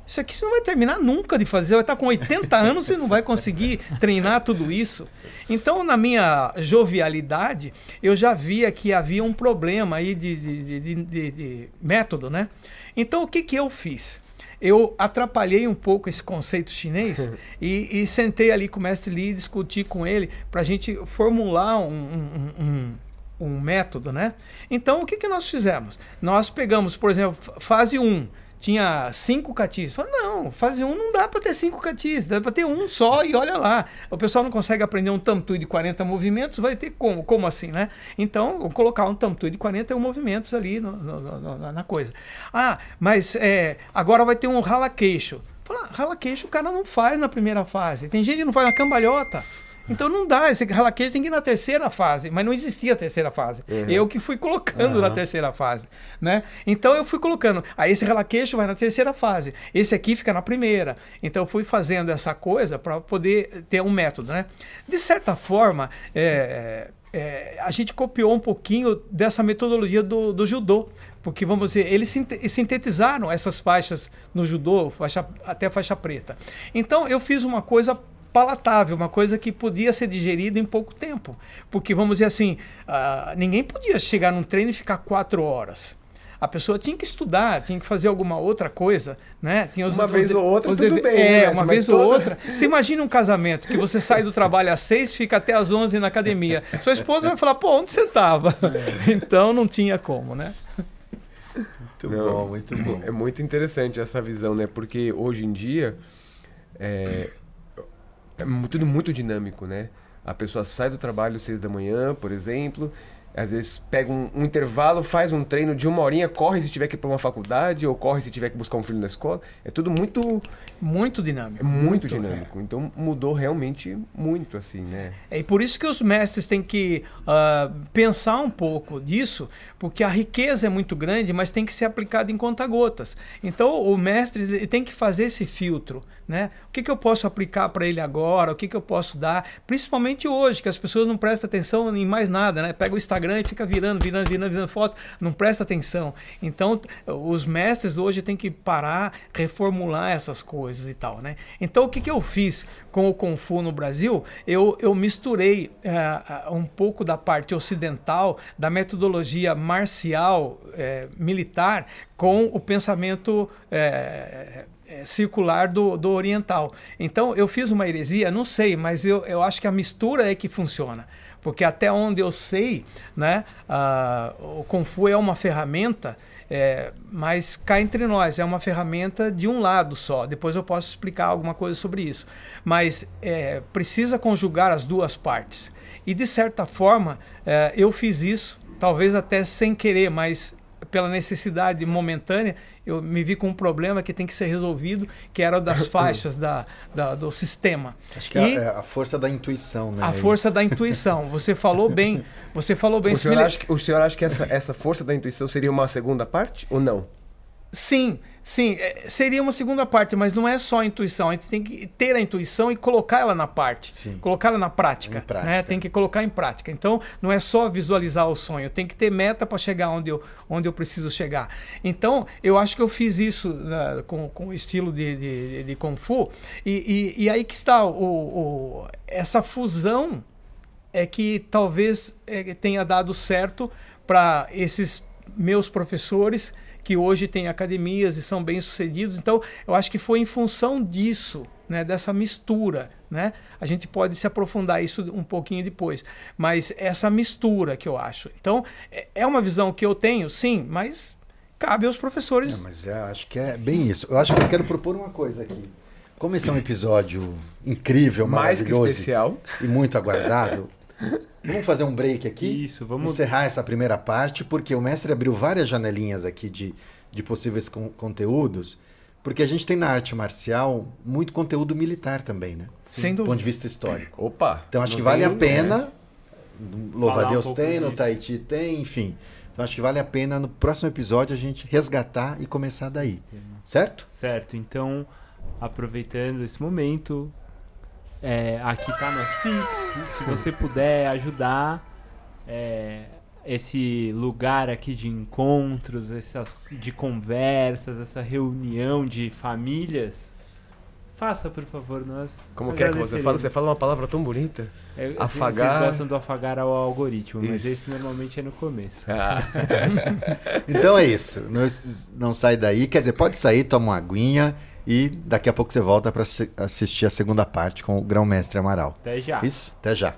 isso aqui você não vai terminar nunca de fazer. Vai estar com 80 anos e não vai conseguir treinar tudo isso. Então, na minha jovialidade, eu já via que havia um problema aí de, de, de- de- método, né? Então, o que, que eu fiz? Eu atrapalhei um pouco esse conceito chinês e, e sentei ali com o mestre Lee, discuti com ele para a gente formular um, um- um- um método, né? Então, o que, que nós fizemos? Nós pegamos, por exemplo, fase 1, tinha cinco catis. Falei, não, fase 1 não dá para ter cinco catis, dá para ter um só e olha lá. O pessoal não consegue aprender um tamtui de 40 movimentos, vai ter como? Como assim, né? Então, colocar um tamtui de 41 movimentos ali no- no- no- na coisa. Ah, mas é, agora vai ter um rala queixo. Fala, rala queixo o cara não faz na primeira fase. Tem gente que não faz na cambalhota. Então não dá, esse rala queixo tem que ir na terceira fase, mas não existia a terceira fase. Eu que fui colocando na terceira fase, né? Então eu fui colocando, aí esse rala queixo vai na terceira fase, esse aqui fica na primeira. Então eu fui fazendo essa coisa para poder ter um método, né? De certa forma, é, é, a gente copiou um pouquinho dessa metodologia do, do judô. Porque, vamos dizer, eles sinte- sintetizaram essas faixas no judô, faixa, até faixa preta. Então, eu fiz uma coisa palatável, uma coisa que podia ser digerida em pouco tempo. Porque, vamos dizer assim, ah, ninguém podia chegar num treino e ficar quatro horas. A pessoa tinha que estudar, tinha que fazer alguma outra coisa, né? Tinha os- Uma os- vez ou outra, tudo deve- bem, né, É, mestre? uma Mas vez ou toda- outra. Você imagina um casamento que você sai do trabalho às seis, fica até às onze na academia. Sua esposa vai falar, pô, onde você estava? Então não tinha como, né? Muito Não, bom, muito bom. É muito interessante essa visão, né? Porque hoje em dia é, é tudo muito dinâmico, né? A pessoa sai do trabalho às seis da manhã, por exemplo, às vezes pega um, um intervalo, faz um treino de uma horinha, corre se tiver que ir para uma faculdade, ou corre se tiver que buscar um filho na escola. É tudo muito, Muito é dinâmico. muito dinâmico. Então mudou realmente muito, assim, né? É, e por isso que os mestres têm que ah, pensar um pouco disso, porque a riqueza é muito grande, mas tem que ser aplicada em conta-gotas. Então o mestre tem que fazer esse filtro, né? O que, que eu posso aplicar para ele agora? O que, que eu posso dar? Principalmente hoje, que as pessoas não prestam atenção em mais nada, né? Pega o Instagram e fica virando, virando, virando, virando foto, não presta atenção. Então os mestres hoje têm que parar, reformular essas coisas e tal, né? Então o que, que eu fiz com o Kung Fu no Brasil? Eu, eu misturei eh, um pouco da parte ocidental, da metodologia marcial eh, militar, com o pensamento eh, circular do, do oriental. Então eu fiz uma heresia, não sei, mas eu, eu acho que a mistura é que funciona. Porque até onde eu sei, né, o Kung Fu é uma ferramenta é, mas cá entre nós, é uma ferramenta de um lado só. Depois eu posso explicar alguma coisa sobre isso. Mas é, precisa conjugar as duas partes. E de certa forma, é, eu fiz isso, talvez até sem querer, mas pela necessidade momentânea, eu me vi com um problema que tem que ser resolvido, que era o das faixas da, da- do sistema. Acho que E- é a, é a força da intuição, né? A força da intuição. Você falou bem. Você falou bem. O Se senhor, acha, que- o senhor acha que essa, essa força da intuição seria uma segunda parte ou não? Sim, sim, é, seria uma segunda parte, mas não é só a intuição. A gente tem que ter a intuição e colocar ela na parte, Sim. colocar ela na prática, prática. né? Tem que colocar em prática. Então, não é só visualizar o sonho, tem que ter meta para chegar onde eu, onde eu preciso chegar. Então, eu acho que eu fiz isso né, com, com o estilo de, de, de Kung Fu, e, e, e aí que está o, o- essa fusão é que talvez é, tenha dado certo para esses meus professores que hoje têm academias e são bem sucedidos. Então, eu acho que foi em função disso, né, dessa mistura, né? A gente pode se aprofundar isso um pouquinho depois, mas essa mistura que eu acho. Então, é- é uma visão que eu tenho, sim, mas cabe aos professores. Não, mas eu acho que é bem isso. Eu acho que eu quero propor uma coisa aqui. Como esse é um episódio incrível, Mais que maravilhoso especial. e muito aguardado, vamos fazer um break aqui. Isso, vamos. encerrar essa primeira parte, porque o mestre abriu várias janelinhas aqui de, de possíveis con- conteúdos, porque a gente tem na arte marcial muito conteúdo militar também, né? Sem Do ponto de vista histórico. Opa! Então acho que vale a pena. Louva Falar a um tem, no. Tahiti tem, enfim. Então acho que vale a pena no próximo episódio a gente resgatar e começar daí. Certo? Certo, então, aproveitando esse momento, é, aqui tá nosso Pix. Se você puder ajudar é, esse lugar aqui de encontros, essas, de conversas, essa reunião de famílias, faça, por favor, nós. Como quer que você fala? Você fala uma palavra tão bonita. É, que afagar- Vocês gostam do afagar ao algoritmo, mas Isso. esse normalmente é no começo. Ah, Então é isso. Não, não sai daí. Quer dizer, pode sair, toma uma aguinha e daqui a pouco você volta para assistir a segunda parte com o Grão-Mestre Amaral. Até já. Isso? Até já.